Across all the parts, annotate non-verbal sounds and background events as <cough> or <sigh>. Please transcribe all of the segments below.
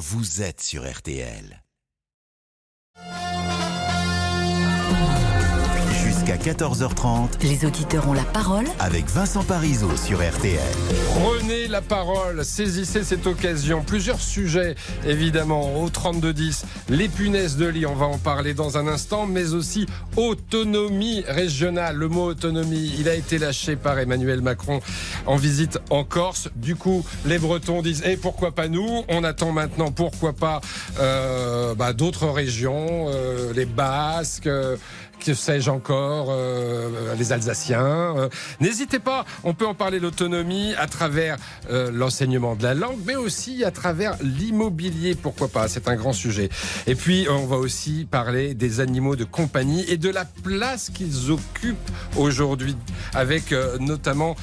vous êtes sur RTL. Jusqu'à 14h30, Les auditeurs ont la parole avec Vincent Parisot sur RTL. Prenez la parole, saisissez cette occasion. Plusieurs sujets, évidemment, au 32-10. Les punaises de lit, on va en parler dans un instant, mais aussi autonomie régionale. Le mot autonomie, il a été lâché par Emmanuel Macron en visite en Corse. Du coup, les Bretons disent, et pourquoi pas nous? On attend maintenant, pourquoi pas euh, bah, d'autres régions, euh, les Basques. euh, que sais-je encore, euh, les Alsaciens. Euh, N'hésitez pas, on peut en parler l'autonomie à travers euh, l'enseignement de la langue, mais aussi à travers l'immobilier, pourquoi pas, c'est un grand sujet. Et puis, on va aussi parler des animaux de compagnie et de la place qu'ils occupent aujourd'hui, avec notamment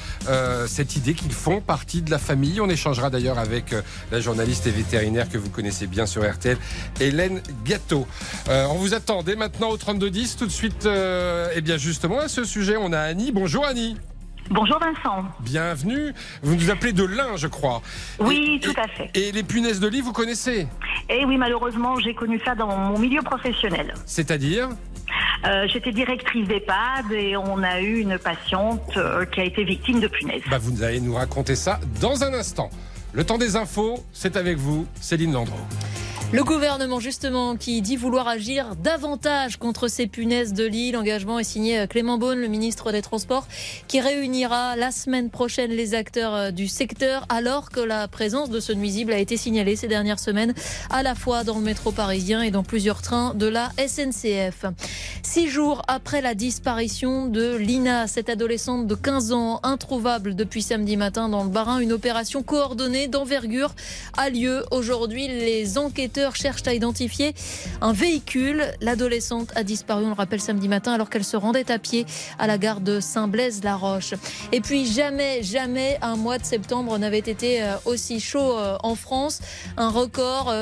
cette idée qu'ils font partie de la famille. On échangera d'ailleurs avec la journaliste et vétérinaire que vous connaissez bien sur RTL, Hélène Gâteau. On vous attend dès maintenant au 3210. Tout de suite, euh, eh bien justement, à ce sujet, on a Annie. Bonjour Annie. Bonjour Vincent. Bienvenue. Vous nous appelez de l'Ain, je crois. Oui, Et- tout à fait. Et les punaises de lit, vous connaissez Et oui, malheureusement, j'ai connu ça dans mon milieu professionnel. C'est-à-dire Euh, J'étais directrice d'EHPAD et on a eu une patiente euh, qui a été victime de punaises. bah, Vous allez nous raconter ça dans un instant. Le temps des infos, c'est avec vous, Céline Landreau. Le gouvernement, justement, qui dit vouloir agir davantage contre ces punaises de lit. L'engagement est signé euh, Clément Beaune, le ministre des Transports, qui réunira la semaine prochaine les acteurs euh, du secteur, alors que la présence de ce nuisible a été signalée ces dernières semaines, à la fois dans le métro parisien et dans plusieurs trains de la SNCF. Six jours après la disparition de Lina, cette adolescente de 15 ans, introuvable depuis samedi matin dans le Barin, une opération coordonnée d'envergure a lieu aujourd'hui. Les enquêteurs cherchent à identifier un véhicule. L'adolescente a disparu, on le rappelle, samedi matin alors qu'elle se rendait à pied à la gare de Saint-Blaise-la-Roche. Et puis jamais, jamais un mois de septembre n'avait été euh, aussi chaud euh, en France. Un record.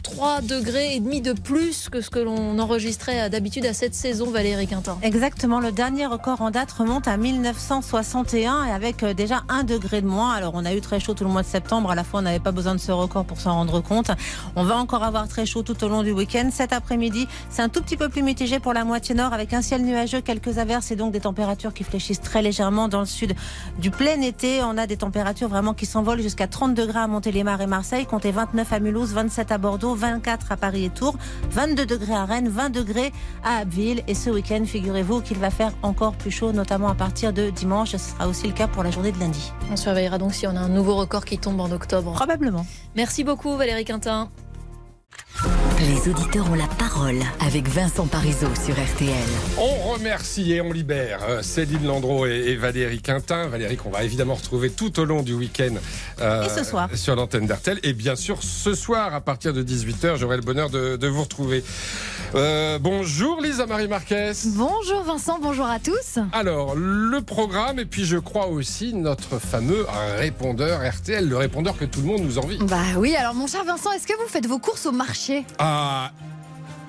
Euh, 3 degrés et demi de plus que ce que l'on enregistrait euh, d'habitude à cette saison, Valérie Quintin. Exactement, le dernier record en date remonte à 1961 et avec euh, déjà un degré de moins. Alors on a eu très chaud tout le mois de septembre, à la fois on n'avait pas besoin de ce record pour s'en rendre compte. On va encore avoir très chaud tout au long du week-end. Cet après-midi, c'est un tout petit peu plus mitigé pour la moitié nord avec un ciel nuageux, quelques averses et donc des températures qui fléchissent très légèrement dans le sud du plein été. On a des températures vraiment qui s'envolent jusqu'à 30 degrés à Montélimar et Marseille, comptez 29 à Mulhouse, 27 à Bordeaux, 24 à Paris et Tours, 22 degrés à Rennes, 20 degrés à Abbeville. Et ce week-end, figurez-vous qu'il va faire encore plus chaud, notamment à partir de dimanche. Ce sera aussi le cas pour la journée de lundi. On surveillera donc si on a un nouveau record qui tombe en octobre. Probablement. Merci beaucoup Valérie Quintin. Les auditeurs ont la parole avec Vincent Parisot sur RTL. On remercie et on libère euh, Céline Landreau et, Valérie Quintin. Valérie qu'on va évidemment retrouver tout au long du week-end euh, Et ce soir. sur l'antenne d'Artel. Et bien sûr, ce soir, à partir de 18h, j'aurai le bonheur de, de vous retrouver. Euh, bonjour Lisa Marie Marquez. Bonjour Vincent, bonjour à tous. Alors, le programme, et puis je crois aussi notre fameux répondeur RTL, le répondeur que tout le monde nous envie. Bah oui, alors mon cher Vincent, est-ce que vous faites vos courses au marché? Ah,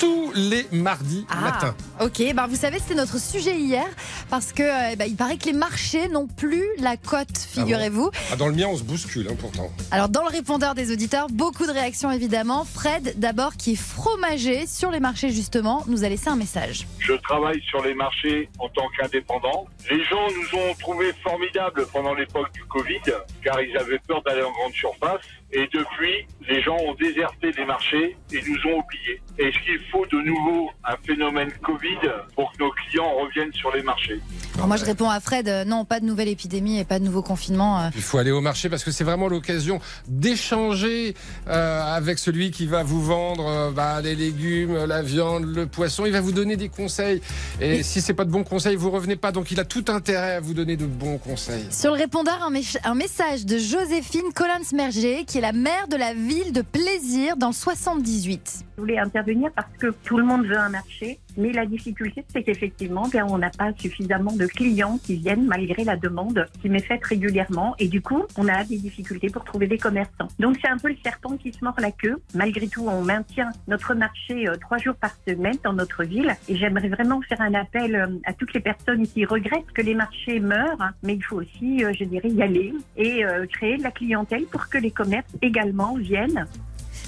tous les mardis matin. ok, bah vous savez, c'était notre sujet hier, parce que euh, bah, il paraît que les marchés n'ont plus la cote, figurez-vous. Ah, dans le mien, on se bouscule hein, pourtant. Alors dans le répondeur des auditeurs, beaucoup de réactions évidemment. Fred, d'abord, qui est fromager sur les marchés justement, nous a laissé un message. Je travaille sur les marchés en tant qu'indépendant. Les gens nous ont trouvés formidables pendant l'époque du Covid, car ils avaient peur d'aller en grande surface. Et depuis, les gens ont déserté les marchés et nous ont oubliés. Est-ce qu'il faut de nouveau un phénomène Covid pour que nos clients reviennent sur les marchés? Alors moi je réponds à Fred, euh, non, pas de nouvelle épidémie et pas de nouveau confinement. euh. Il faut aller au marché parce que c'est vraiment l'occasion d'échanger euh, avec celui qui va vous vendre euh, bah, les légumes, la viande, le poisson. Il va vous donner des conseils. Et si c'est pas de bons conseils, vous revenez pas. Donc il a tout intérêt à vous donner de bons conseils. Sur le répondeur, un message de Joséphine Collins-Merger, qui est la maire de la ville de Plaisir dans le 78. Je voulais intervenir parce que tout le monde veut un marché, mais la difficulté, c'est qu'effectivement, bien, on n'a pas suffisamment de clients qui viennent malgré la demande qui m'est faite régulièrement. Et du coup, on a des difficultés pour trouver des commerçants. Donc, c'est un peu le serpent qui se mord la queue. Malgré tout, on maintient notre marché euh, trois jours par semaine dans notre ville. Et j'aimerais vraiment faire un appel euh, à toutes les personnes qui regrettent que les marchés meurent. Mais il faut aussi, euh, je dirais, y aller et créer de la clientèle pour que les commerces également viennent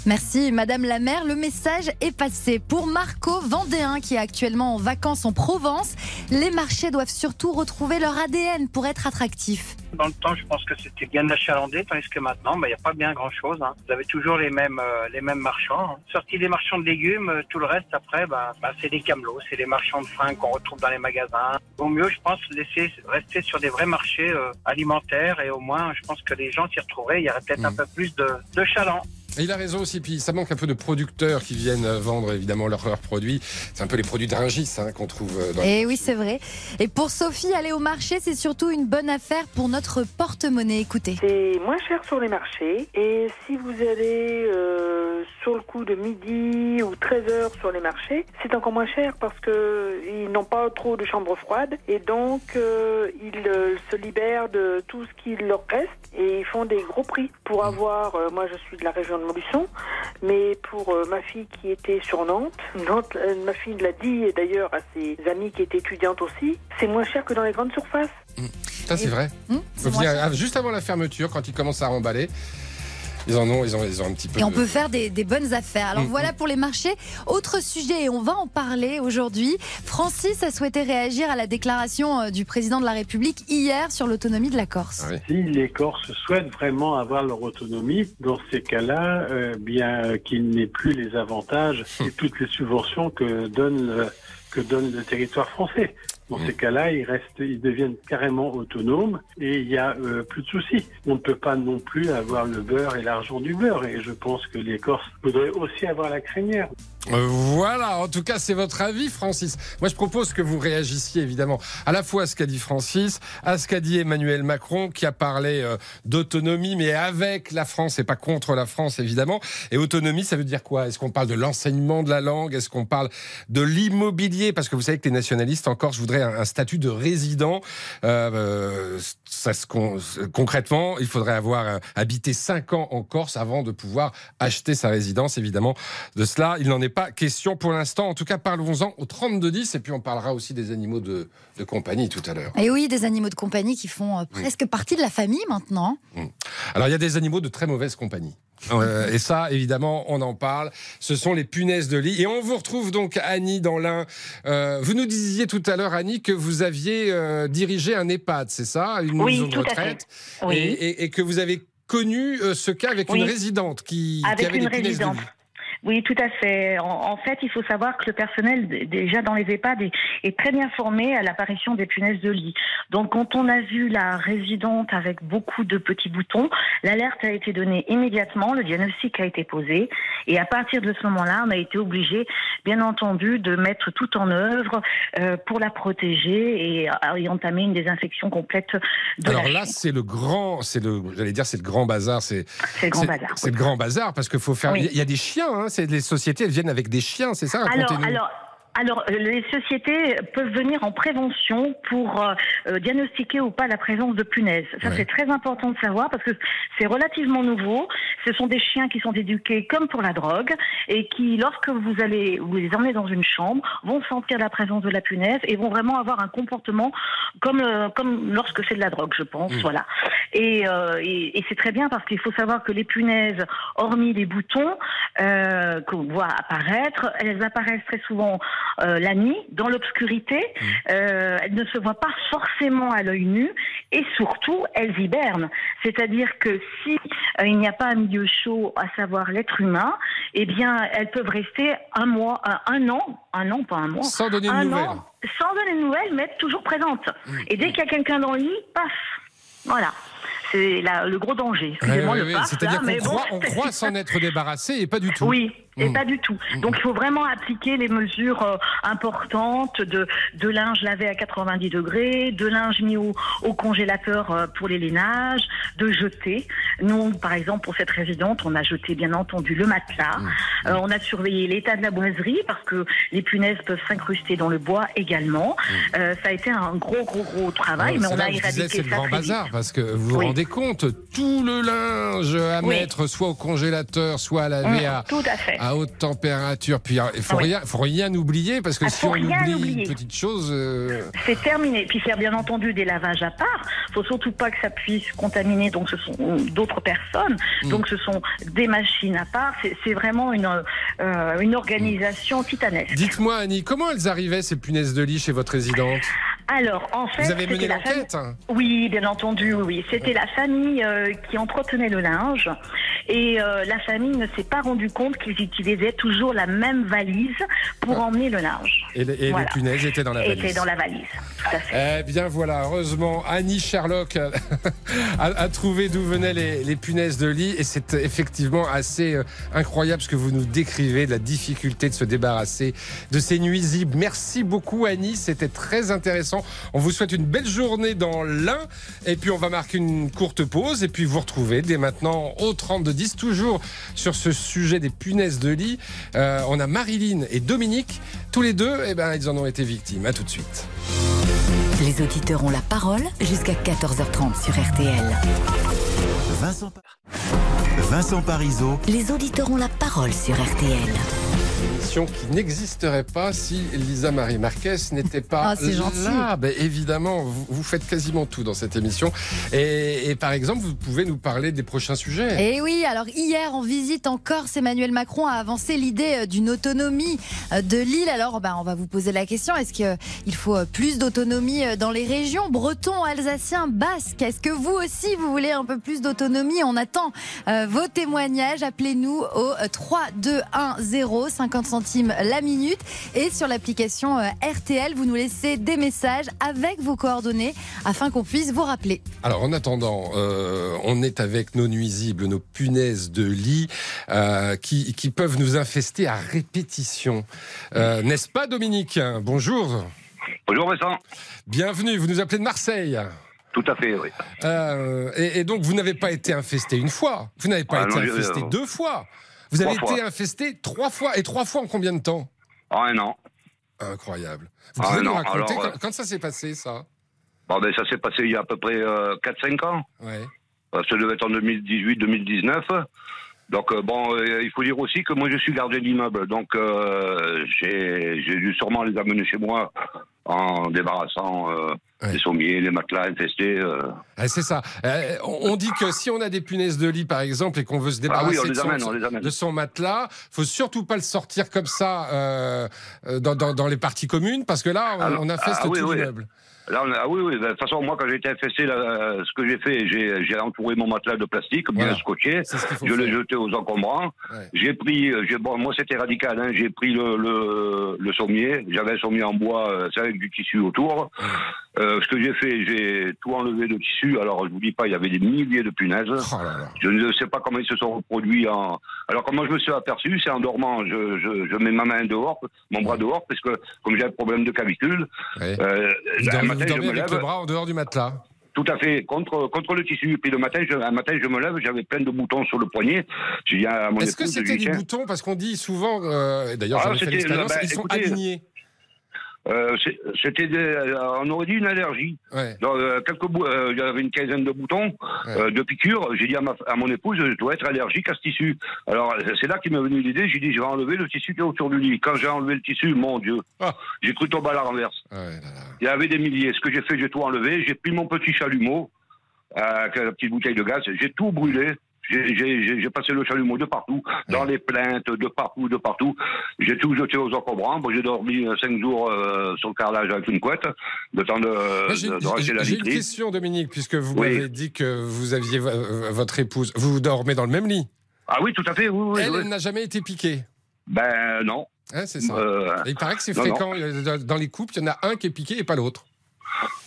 Merci Madame la maire, le message est passé. Pour Marco Vendéen qui est actuellement en vacances en Provence, les marchés doivent surtout retrouver leur ADN pour être attractifs. Dans le temps, je pense que c'était bien achalandé, tandis que maintenant, bah, il n'y a pas bien grand-chose. hein. Vous avez toujours les mêmes, euh, les mêmes marchands. hein. Sorti des marchands de légumes, euh, tout le reste après, bah, bah, c'est des camelots, c'est les marchands de fringues qu'on retrouve dans les magasins. Au mieux, je pense, laisser rester sur des vrais marchés euh, alimentaires et au moins, je pense que les gens s'y retrouveraient. Il y aurait peut-être un peu plus de, de chaland. Et il a raison aussi, puis ça manque un peu de producteurs qui viennent vendre évidemment leurs leurs produits. C'est un peu les produits d'Ringis hein, qu'on trouve euh, dans Et Eh oui, c'est vrai. Et pour Sophie, aller au marché, c'est surtout une bonne affaire pour notre porte-monnaie. Écoutez. C'est moins cher sur les marchés. Et si vous allez euh, sur le coup de midi ou 13 heures sur les marchés, c'est encore moins cher parce que ils n'ont pas trop de chambres froides et donc euh, ils euh, se libèrent de tout ce qui leur reste et ils font des gros prix pour avoir. euh, moi, je suis de la région de Montluçon, mais pour euh, ma fille qui était sur Nantes, <laughs> Nantes, euh, ma fille l'a dit et d'ailleurs à ses amies qui étaient étudiantes aussi, c'est moins cher que dans les grandes surfaces. Ça, c'est vrai. Hum, juste avant la fermeture, quand ils commencent à remballer, ils en ont, ils ont, ils ont un petit peu. Et on peut faire des, des bonnes affaires. Alors Mm, voilà pour les marchés. Autre sujet, et on va en parler aujourd'hui. Francis a souhaité réagir à la déclaration euh, du président de la République hier sur l'autonomie de la Corse. Ah oui. Si les Corses souhaitent vraiment avoir leur autonomie, dans ces cas-là, euh, bien euh, qu'il n'ait plus les avantages et <laughs> toutes les subventions que donne le, que donne le territoire français. Dans ces cas-là, ils restent, ils deviennent carrément autonomes et il y a euh, plus de soucis. On ne peut pas non plus avoir le beurre et l'argent du beurre. Et je pense que les Corses voudraient aussi avoir la crinière. Euh, Voilà, en tout cas, c'est votre avis, Francis. Moi, je propose que vous réagissiez évidemment à la fois à ce qu'a dit Francis, à ce qu'a dit Emmanuel Macron, qui a parlé euh, d'autonomie, mais avec la France et pas contre la France, évidemment. Et autonomie, ça veut dire quoi? Est-ce qu'on parle de l'enseignement de la langue? Est-ce qu'on parle de l'immobilier? Parce que vous savez que les nationalistes, encore, je voudrais un, statut de résident. Euh, euh, ça con- concrètement, il faudrait avoir euh, habité 5 ans en Corse avant de pouvoir acheter sa résidence, évidemment. De cela, il n'en est pas question pour l'instant. En tout cas, parlons-en au 32-10 et puis on parlera aussi des animaux de, de compagnie tout à l'heure. Et oui, des animaux de compagnie qui font euh, presque partie de la famille maintenant. Alors, il y a des animaux de très mauvaise compagnie. Euh, et ça, évidemment, on en parle. Ce sont les punaises de lit. Et on vous retrouve donc, Annie, dans l'un. Euh, vous nous disiez tout à l'heure, Annie, que vous aviez euh, dirigé un EHPAD, c'est ça? Une Oui, maison de tout à fait. retraite? Oui. Et, et- et que vous avez connu euh, ce cas avec Oui. une résidente qui, qui Avec avait une des punaises de résidente. lit. Oui, tout à fait. En, en fait, il faut savoir que le personnel, déjà dans les EHPAD, est, est très bien formé à l'apparition des punaises de lit. Donc, quand on a vu la résidente avec beaucoup de petits boutons, l'alerte a été donnée immédiatement, le diagnostic a été posé, et à partir de ce moment-là, on a été obligé, bien entendu, de mettre tout en œuvre euh, pour la protéger et, euh, et entamer une désinfection complète de Alors la là, c'est le grand, c'est le, j'allais dire, c'est le grand bazar. C'est le grand bazar, C'est le grand bazar parce qu'il faut faire. Oui. Il y a des chiens. Hein, c'est les sociétés, elles viennent avec des chiens, c'est ça Alors, alors, alors, les sociétés peuvent venir en prévention pour euh, euh, diagnostiquer ou pas la présence de punaises. Ça, Ouais. c'est très important de savoir parce que c'est relativement nouveau. Ce sont des chiens qui sont éduqués comme pour la drogue et qui, lorsque vous allez vous les emmenez dans une chambre, vont sentir la présence de la punaise et vont vraiment avoir un comportement comme euh, comme lorsque c'est de la drogue, je pense. Mmh. Voilà. Et, euh, et, et c'est très bien parce qu'il faut savoir que les punaises, hormis les boutons euh, qu'on voit apparaître, elles apparaissent très souvent euh, la nuit, dans l'obscurité. Euh, elles ne se voient pas forcément à l'œil nu et surtout, elles hibernent. C'est-à-dire que si euh, il n'y a pas un milieu chaud, à savoir l'être humain, eh bien, elles peuvent rester un mois, un, an, un an, pas un mois, Sans donner de nouvelles. an, sans donner de nouvelles, mais être toujours présente. Et dès qu'il y a quelqu'un dans le lit, paf, voilà. C'est le gros danger. Ouais, ouais, ouais, C'est-à-dire qu'on bon. croit s'en être débarrassé et pas du tout. Oui, et Mm. pas du tout. Donc il faut vraiment appliquer les mesures euh, importantes de, de linge lavé à 90 degrés, de linge mis au, au congélateur euh, pour les lainages, de jeter. Nous, par exemple, pour cette résidente, on a jeté bien entendu le matelas. Mm. Euh, on a surveillé l'état de la boiserie parce que les punaises peuvent s'incruster dans le bois également. Euh, ça a été un gros, gros, gros travail, Mm. Ouais, mais on là a éradiqué C'est le grand bazar vite. parce que vous vous Oui. rendez compte, tout le linge à Oui. mettre soit au congélateur, soit à laver Mm, à, tout à fait. À haute température. Puis il faut, Oui. rien, faut rien oublier parce que Ah, si on oublie oublier. une petite chose. euh, C'est terminé. Puis faire bien entendu des lavages à part. Faut surtout pas que ça puisse contaminer. Donc ce sont d'autres personnes. Mm. Donc ce sont des machines à part. C'est vraiment une euh, une organisation titanesque. Dites-moi, Annie, comment elles arrivaient ces punaises de lit chez votre résidente? Alors en fait, Vous avez mené la l'enquête famille- hein? Oui, bien entendu, oui. C'était la famille euh, qui entretenait le linge et euh, la famille ne s'est pas rendu compte qu'ils utilisaient toujours la même valise pour emmener le linge. Et, les, et Voilà. les punaises étaient dans la valise. Était dans la valise. Tout à fait. Eh bien voilà, heureusement, Annie Sherlock a, <laughs> a- a trouvé d'où venaient les, les punaises de lit et c'est effectivement assez euh, incroyable ce que vous nous décrivez de la difficulté de se débarrasser de ces nuisibles. Merci beaucoup Annie, c'était très intéressant. On vous souhaite une belle journée dans l'Ain et puis on va marquer une courte pause et puis vous retrouvez dès maintenant au 3210 toujours sur ce sujet des punaises de lit. Euh, on a Marilyn et Dominique, tous les deux, eh ben, ils en ont été victimes. À tout de suite. Les auditeurs ont la parole jusqu'à 14h30 sur RTL. Vincent, Vincent Parisot. Les auditeurs ont la parole sur RTL. Émission qui n'existerait pas si Lisa Marie Marquez n'était pas <laughs> Ah, là. Ben, évidemment, vous, vous faites quasiment tout dans cette émission. Et, et par exemple, vous pouvez nous parler des prochains sujets. Et oui, alors hier en visite en Corse, Emmanuel Macron a avancé l'idée euh, d'une autonomie euh, de l'île. Alors bah, on va vous poser la question, est-ce qu'il faut euh, plus d'autonomie dans les régions? Bretons, alsaciens, basques Est-ce que vous aussi vous voulez un peu plus d'autonomie? On attend vos témoignages. Appelez-nous au euh, 3210 50 centimes la minute. Et sur l'application euh, RTL, vous nous laissez des messages avec vos coordonnées afin qu'on puisse vous rappeler. Alors, en attendant, euh, on est avec nos nuisibles, nos punaises de lit, euh, qui, qui peuvent nous infester à répétition. Euh, N'est-ce pas, Dominique? Bonjour. Bonjour Vincent. Bienvenue, vous nous appelez de Marseille. Tout à fait, oui. Euh, et, et donc, vous n'avez pas été infesté une fois, vous n'avez pas Ah été non, infesté euh, deux fois, vous avez trois été fois. infesté trois fois, et trois fois en combien de temps En un an. Incroyable. Vous Ah, pouvez nous raconter alors, quand, euh, quand ça s'est passé, ça Bon, ben, ça s'est passé il y a à peu près euh, 4-5 ans. Ouais. Euh, ça devait être en 2018-2019. Donc, euh, bon, euh, il faut dire aussi que moi, je suis gardien d'immeuble. Donc, euh, j'ai j'ai dû sûrement les amener chez moi en débarrassant euh, les sommiers, les matelas infestés. euh. Ah, c'est ça. Euh, on dit que si on a des punaises de lit, par exemple, et qu'on veut se Ah oui, débarrasser de, son, amène, de son matelas, faut surtout pas le sortir comme ça dans, dans- dans les parties communes, parce que là, on, Alors, on infeste ah oui, tout oui. l'immeuble. Là, on a- ah oui, oui. De toute façon, moi, quand j'ai été infesté, là, euh, ce que j'ai fait, j'ai j'ai entouré mon matelas de plastique, bien Voilà. scotché. Je l'ai jeté aux encombrants. Ouais. J'ai pris, euh, j'ai- bon, moi, c'était radical. Hein, j'ai pris le, le, le sommier. J'avais un sommier en bois, euh, c'est avec du tissu autour. Euh, ce que j'ai fait, j'ai tout enlevé de tissu. Alors, je vous dis pas, il y avait des milliers de punaises. Oh là là. Je ne sais pas comment ils se sont reproduits en. Alors, comment je me suis aperçu, c'est en dormant. Je, je, je mets ma main dehors, mon bras dehors, parce que comme j'ai un problème de cavicule, Ouais. euh, Vous dormez, je me avec lève. le bras en dehors du matelas. Tout à fait, contre, contre le tissu. Puis le matin, je, un matin, je me lève, j'avais plein de boutons sur le poignet. Est-ce que c'était des boutons? Parce qu'on dit souvent, euh, d'ailleurs Ah, j'en ai fait l'expérience, bah, ils sont écoutez, alignés. Euh, c'était euh, on aurait dit une allergie. Ouais. Dans, euh, quelques euh, il y avait une quinzaine de boutons, euh, de piqûres. J'ai dit à, ma, à mon épouse, je dois être allergique à ce tissu. Alors c'est là qu'il m'est venu l'idée. J'ai dit, je vais enlever le tissu qui est autour du lit. Quand j'ai enlevé le tissu, mon Dieu, Ah. j'ai cru tomber à la renverse. Il y avait des milliers. Ce que j'ai fait, j'ai tout enlevé. J'ai pris mon petit chalumeau, euh, avec la petite bouteille de gaz. J'ai tout brûlé. J'ai- passé le chalumeau de partout, dans les plaintes, de partout, de partout. J'ai tout jeté aux encombrants. J'ai dormi euh, cinq jours euh, sur le carrelage avec une couette, le temps de, racheter la j'ai une question, Dominique, puisque vous Oui. m'avez dit que vous aviez vo- votre épouse. Vous dormez dans le même lit? Ah oui, tout à fait. Oui, oui, Elle, n'a jamais été piquée? Ben non. Hein, c'est ça. Euh, il paraît que c'est non. fréquent. Dans les couples, il y en a un qui est piqué et pas l'autre.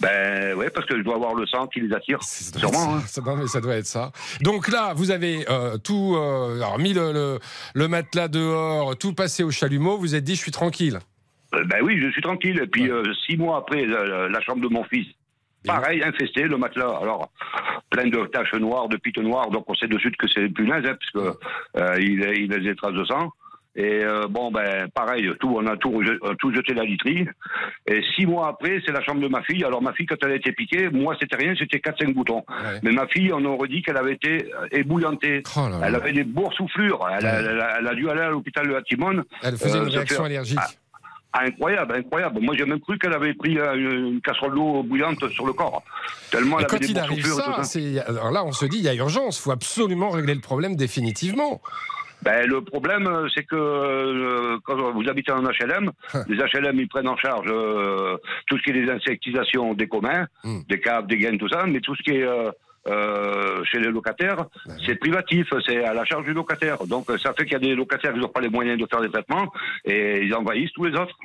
Ben ouais, parce que je dois avoir le sang qui les attire. Sûrement. hein. Ça, non, mais ça doit être ça. Donc là, vous avez euh, tout euh, alors, mis le, le- le matelas dehors, tout passé au chalumeau. Vous êtes dit, je suis tranquille. Euh, Ben oui, je suis tranquille. Et puis six mois après, la, la chambre de mon fils, pareil, infesté, le matelas. Alors, plein de taches noires, de pites noires. Donc on sait de suite que c'est des punaises, hein, puisque euh, il, il a des traces de sang. Et euh, bon, ben, pareil, tout, on a tout, euh, tout jeté la literie. Et six mois après, c'est la chambre de ma fille. Alors, ma fille, quand elle a été piquée, moi, c'était rien, c'était 4-5 boutons. Mais ma fille, on aurait dit qu'elle avait été euh, ébouillantée. Oh elle avait des boursouflures. Elle, a- elle a, elle a dû aller à l'hôpital de la Timone. Elle faisait Euh, une réaction allergique. Ah, incroyable, incroyable. Moi, j'ai même cru qu'elle avait pris une, casserole d'eau bouillante sur le corps. Tellement Et elle quand avait des arrive ça, alors là, on se dit, il y a urgence, il faut absolument régler le problème définitivement. Ben, le problème, euh, c'est que euh, quand vous habitez en HLM, les HLM, ils prennent en charge euh, tout ce qui est les insectisations des communs, des caves, des gaines, tout ça, mais tout ce qui est euh, euh, chez les locataires, c'est privatif, c'est à la charge du locataire. Donc ça fait qu'il y a des locataires qui n'ont pas les moyens de faire des traitements et ils envahissent tous les autres.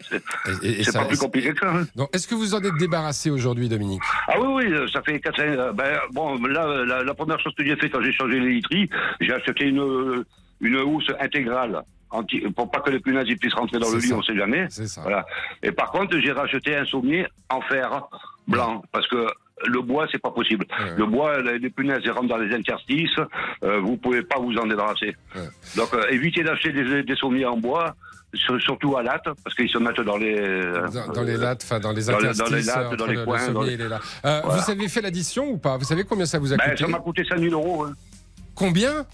C'est c'est ça- pas plus compliqué que ça. hein. Est-ce que vous en êtes débarrassé aujourd'hui, Dominique? Ah oui, oui, euh, ça fait 4 euh, ben, Bon, là, la, la première chose que j'ai fait quand j'ai changé les literies, j'ai acheté une, une housse intégrale. Anti, pour pas que les punaises puissent rentrer dans le C'est lit, ça. on sait jamais. Voilà. Et par contre, j'ai racheté un sommier en fer blanc, parce que le bois, c'est pas possible. Le bois, les punaises, elles rentrent dans les interstices, euh, vous pouvez pas vous en débarrasser. Donc, euh, évitez d'acheter des, des sommiers en bois, sur- surtout à latte, parce qu'ils se mettent dans les... euh, dans, dans les lattes, enfin dans les dans interstices, dans les lattes, dans les le- le coins, sommier les-. Euh, Voilà. Vous avez fait l'addition ou pas? Vous savez combien ça vous a Ben, coûté? ça m'a coûté 5000 euros. hein. Combien?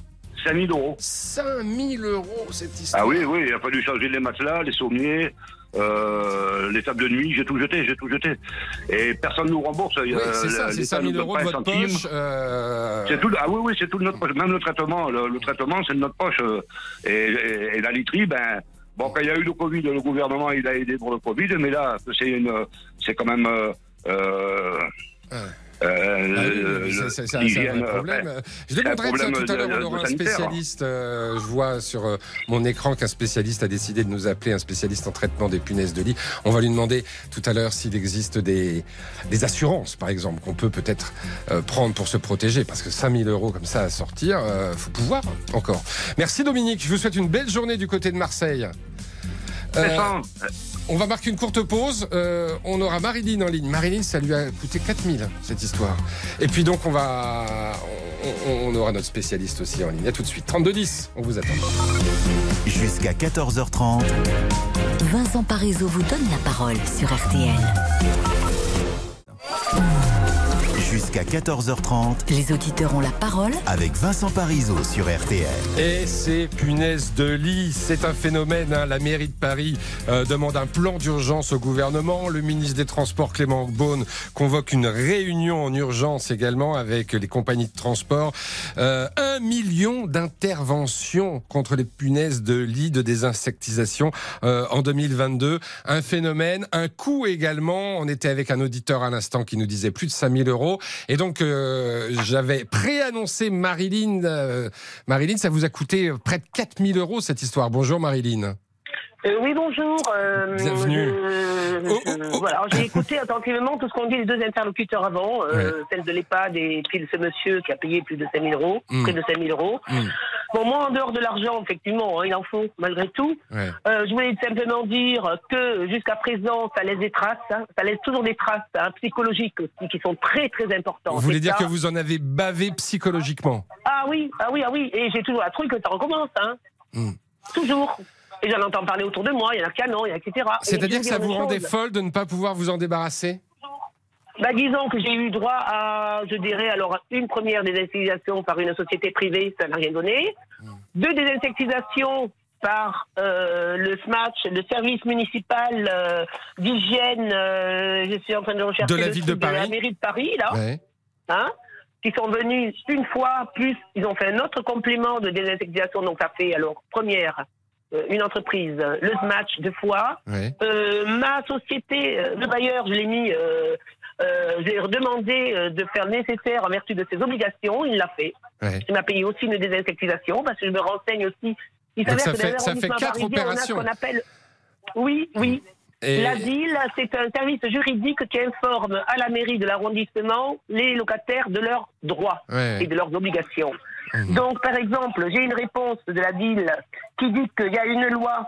5000 euros. 5000 euros, cette histoire. Ah oui, oui, il a fallu changer les matelas, les sommiers, euh, les tables de nuit, j'ai tout jeté, j'ai tout jeté. Et personne ne nous rembourse. Oui, c'est ça, c'est 5000 euros de votre poche. euh, C'est tout, ah oui, oui, c'est tout de notre poche. Même le traitement, le, le traitement, c'est de notre poche. euh, Et, et- et la literie, ben, bon, quand il y a eu le Covid, le gouvernement, il a aidé pour le Covid, mais là, c'est une, c'est quand même, euh, euh, Ah oui, c'est- un- vrai euh, problème. enfin, Je demanderai tiens, tout à l'heure, on aura un sanitaire. spécialiste. euh, je vois sur euh, mon écran qu'un spécialiste a décidé de nous appeler, un spécialiste en traitement des punaises de lit. On va lui demander tout à l'heure s'il existe des, des assurances, par exemple, qu'on peut peut-être prendre pour se protéger. Parce que 5000 euros comme ça à sortir, faut pouvoir encore. Merci Dominique, je vous souhaite une belle journée du côté de Marseille. On va marquer une courte pause. Euh, on aura Marilyn en ligne. Marilyn, ça lui a coûté 4000 cette histoire. Et puis donc on va, on, on- on aura notre spécialiste aussi en ligne. À tout de suite. 3210, on vous attend. Jusqu'à 14h30. Vincent Parisot vous donne la parole sur RTL. Jusqu'à 14h30. Les auditeurs ont la parole Avec Vincent Parisot sur RTL. Et ces punaises de lit, c'est un phénomène. hein. La mairie de Paris euh, demande un plan d'urgence au gouvernement. Le ministre des Transports, Clément Beaune, convoque une réunion en urgence également avec les compagnies de transport. Euh, un million d'interventions contre les punaises de lit de désinsectisation euh, en 2022. Un phénomène, un coût également. On était avec un auditeur à l'instant qui nous disait plus de 5000 euros. Et donc, euh, j'avais préannoncé Marilyn. euh, Marilyn, ça vous a coûté près de 4000 euros cette histoire. Bonjour Marilyn. Euh, oui, bonjour. euh, Bienvenue. je- Oh, je- voilà, j'ai écouté attentivement tout ce qu'ont dit les deux interlocuteurs avant, euh, celle de l'EHPAD et puis ce monsieur qui a payé plus de 5 000 euros, Mm. près de 5 000 euros. Mm. Bon, moi, en dehors de l'argent, effectivement, hein, il en faut, malgré tout. Ouais. Euh, je voulais simplement dire que jusqu'à présent, ça laisse des traces, hein, ça laisse toujours des traces hein, psychologiques aussi, qui sont très, très importantes. Vous voulez dire ça- que vous en avez bavé psychologiquement? Ah oui, ah oui, ah oui, et j'ai toujours un truc que ça recommence, hein. Mm. Toujours. Et j'en entends parler autour de moi, il y en a qui en ont, il y en a etc. Et C'est-à-dire que ça vous rendait folle de ne pas pouvoir vous en débarrasser? Bah, disons que j'ai eu droit à, je dirais, alors, une première désinsectisation par une société privée, ça n'a rien donné. Deux désinsectisations par euh, le SMATch, le service municipal euh, d'hygiène, euh, je suis en train de rechercher De la le ville de Paris. la mairie de Paris, là, Ouais. hein, qui sont venus une fois, plus ils ont fait un autre complément de désinsectisation, donc ça fait, alors, première, une entreprise, euh, le SMATch deux fois, euh, ma société, euh, le bailleur, je l'ai mis, euh, euh, j'ai demandé euh, de faire nécessaire en vertu de ses obligations, il l'a fait. Ouais. Il m'a payé aussi une désinsectisation parce que je me renseigne aussi. Il Donc ça que fait- ça fait quatre opérations. On a ce qu'on appelle. Oui, oui. Et- L'asile, c'est un service juridique qui informe à la mairie de l'arrondissement les locataires de leurs droits Ouais. et de leurs obligations. Mhm. Donc, par exemple, j'ai une réponse de la ville qui dit qu'il y a une loi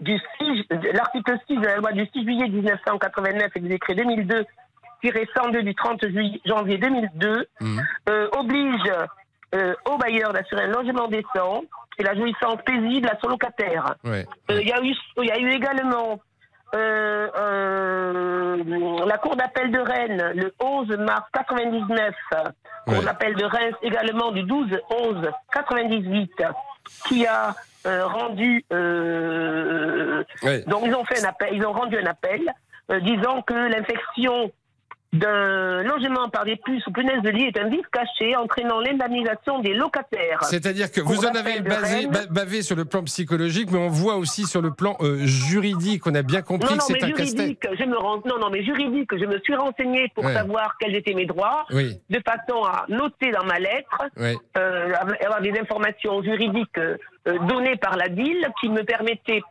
du 6, de l'article 6 de la loi du 6 juillet 1989 et du décret 2002 102 du 30 juillet, janvier 2002 Mhm. euh, oblige euh, aux bailleurs d'assurer un logement décent et la jouissance paisible à son locataire. Ouais. Euh, Il y, a eu- il y a eu également la Cour d'appel de Rennes le 11 mars 99, Cour d'appel de Reims également du 12 11 98, qui a euh, rendu euh, Ouais. donc ils ont fait un appel, ils ont rendu un appel euh, disant que l'infection d'un logement par des puces ou punaises de lit est un vice caché entraînant l'indemnisation des locataires. C'est-à-dire que vous en avez basé, bavé sur le plan psychologique, mais on voit aussi sur le plan euh, juridique. On a bien compris Non, que non, mais c'est un juridique, je me rends, non, non, mais juridique, je me suis renseignée pour Ouais. savoir quels étaient mes droits, Oui. de façon à noter dans ma lettre, euh, avoir des informations juridiques euh, données par la DIL qui me permettaient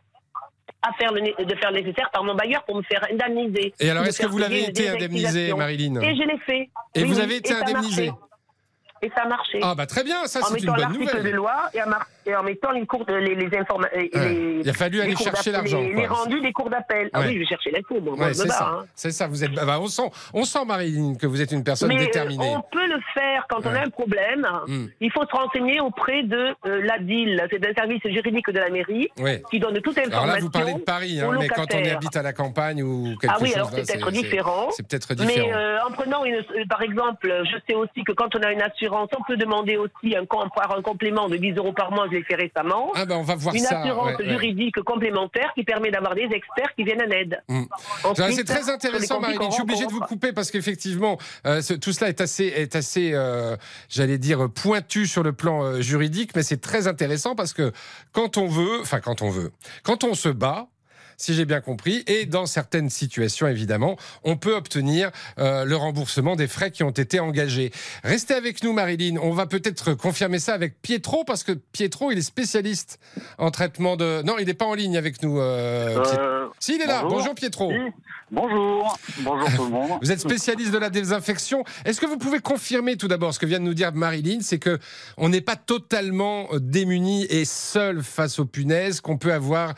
à faire le, de faire le nécessaire par mon bailleur pour me faire indemniser. Et alors, est-ce que vous l'avez été indemnisé, désactivation. Marilyn Et je l'ai fait. Et Oui, vous avez été ça a indemnisé marché. Et ça a marché. Ah, bah très bien, ça, c'est une bonne nouvelle. de loi et et en mettant les cours de, les, les informations. Ouais. Il a fallu aller chercher l'argent, Les, les rendus des cours d'appel. Ah oui, je vais chercher. Bon, Ouais, me c'est ça. hein. C'est ça. Vous êtes. bah, on sent, on sent, Marilyn, que vous êtes une personne Mais euh, déterminée. on peut le faire quand on a un problème. Hmm. Il faut se renseigner auprès de euh, la DIL. C'est un service juridique de la mairie qui donne toute information. Alors là, vous parlez de Paris, hein, mais quand on habite à la campagne ou quelque Ah oui, chose alors c'est peut-être différent. C'est peut-être différent. Mais euh, en prenant une, euh, par exemple, je sais aussi que quand on a une assurance, on peut demander aussi un complément de 10 euros par mois. L'ai fait récemment. Ah ben on va voir une ça. assurance ouais, ouais. juridique complémentaire qui permet d'avoir des experts qui viennent en aide. Mm. Ensuite, C'est très intéressant, Marilyn. Je suis obligé de vous couper parce qu'effectivement, euh, tout cela est assez, est assez, euh, j'allais dire pointu sur le plan euh, juridique, mais c'est très intéressant parce que quand on veut, enfin quand on veut, quand on se bat. Si j'ai bien compris, et dans certaines situations évidemment, on peut obtenir euh, le remboursement des frais qui ont été engagés. Restez avec nous, Marilyn. On va peut-être confirmer ça avec Pietro parce que Pietro, il est spécialiste en traitement de. Non, il n'est pas en ligne avec nous. euh, Euh, Si, il est là. bonjour. Pietro. Oui. Bonjour. Bonjour tout le monde. <laughs> Vous êtes spécialiste de la désinfection. Est-ce que vous pouvez confirmer tout d'abord ce que vient de nous dire Marilyn, c'est que on n'est pas totalement euh, démuni et seul face aux punaises, qu'on peut avoir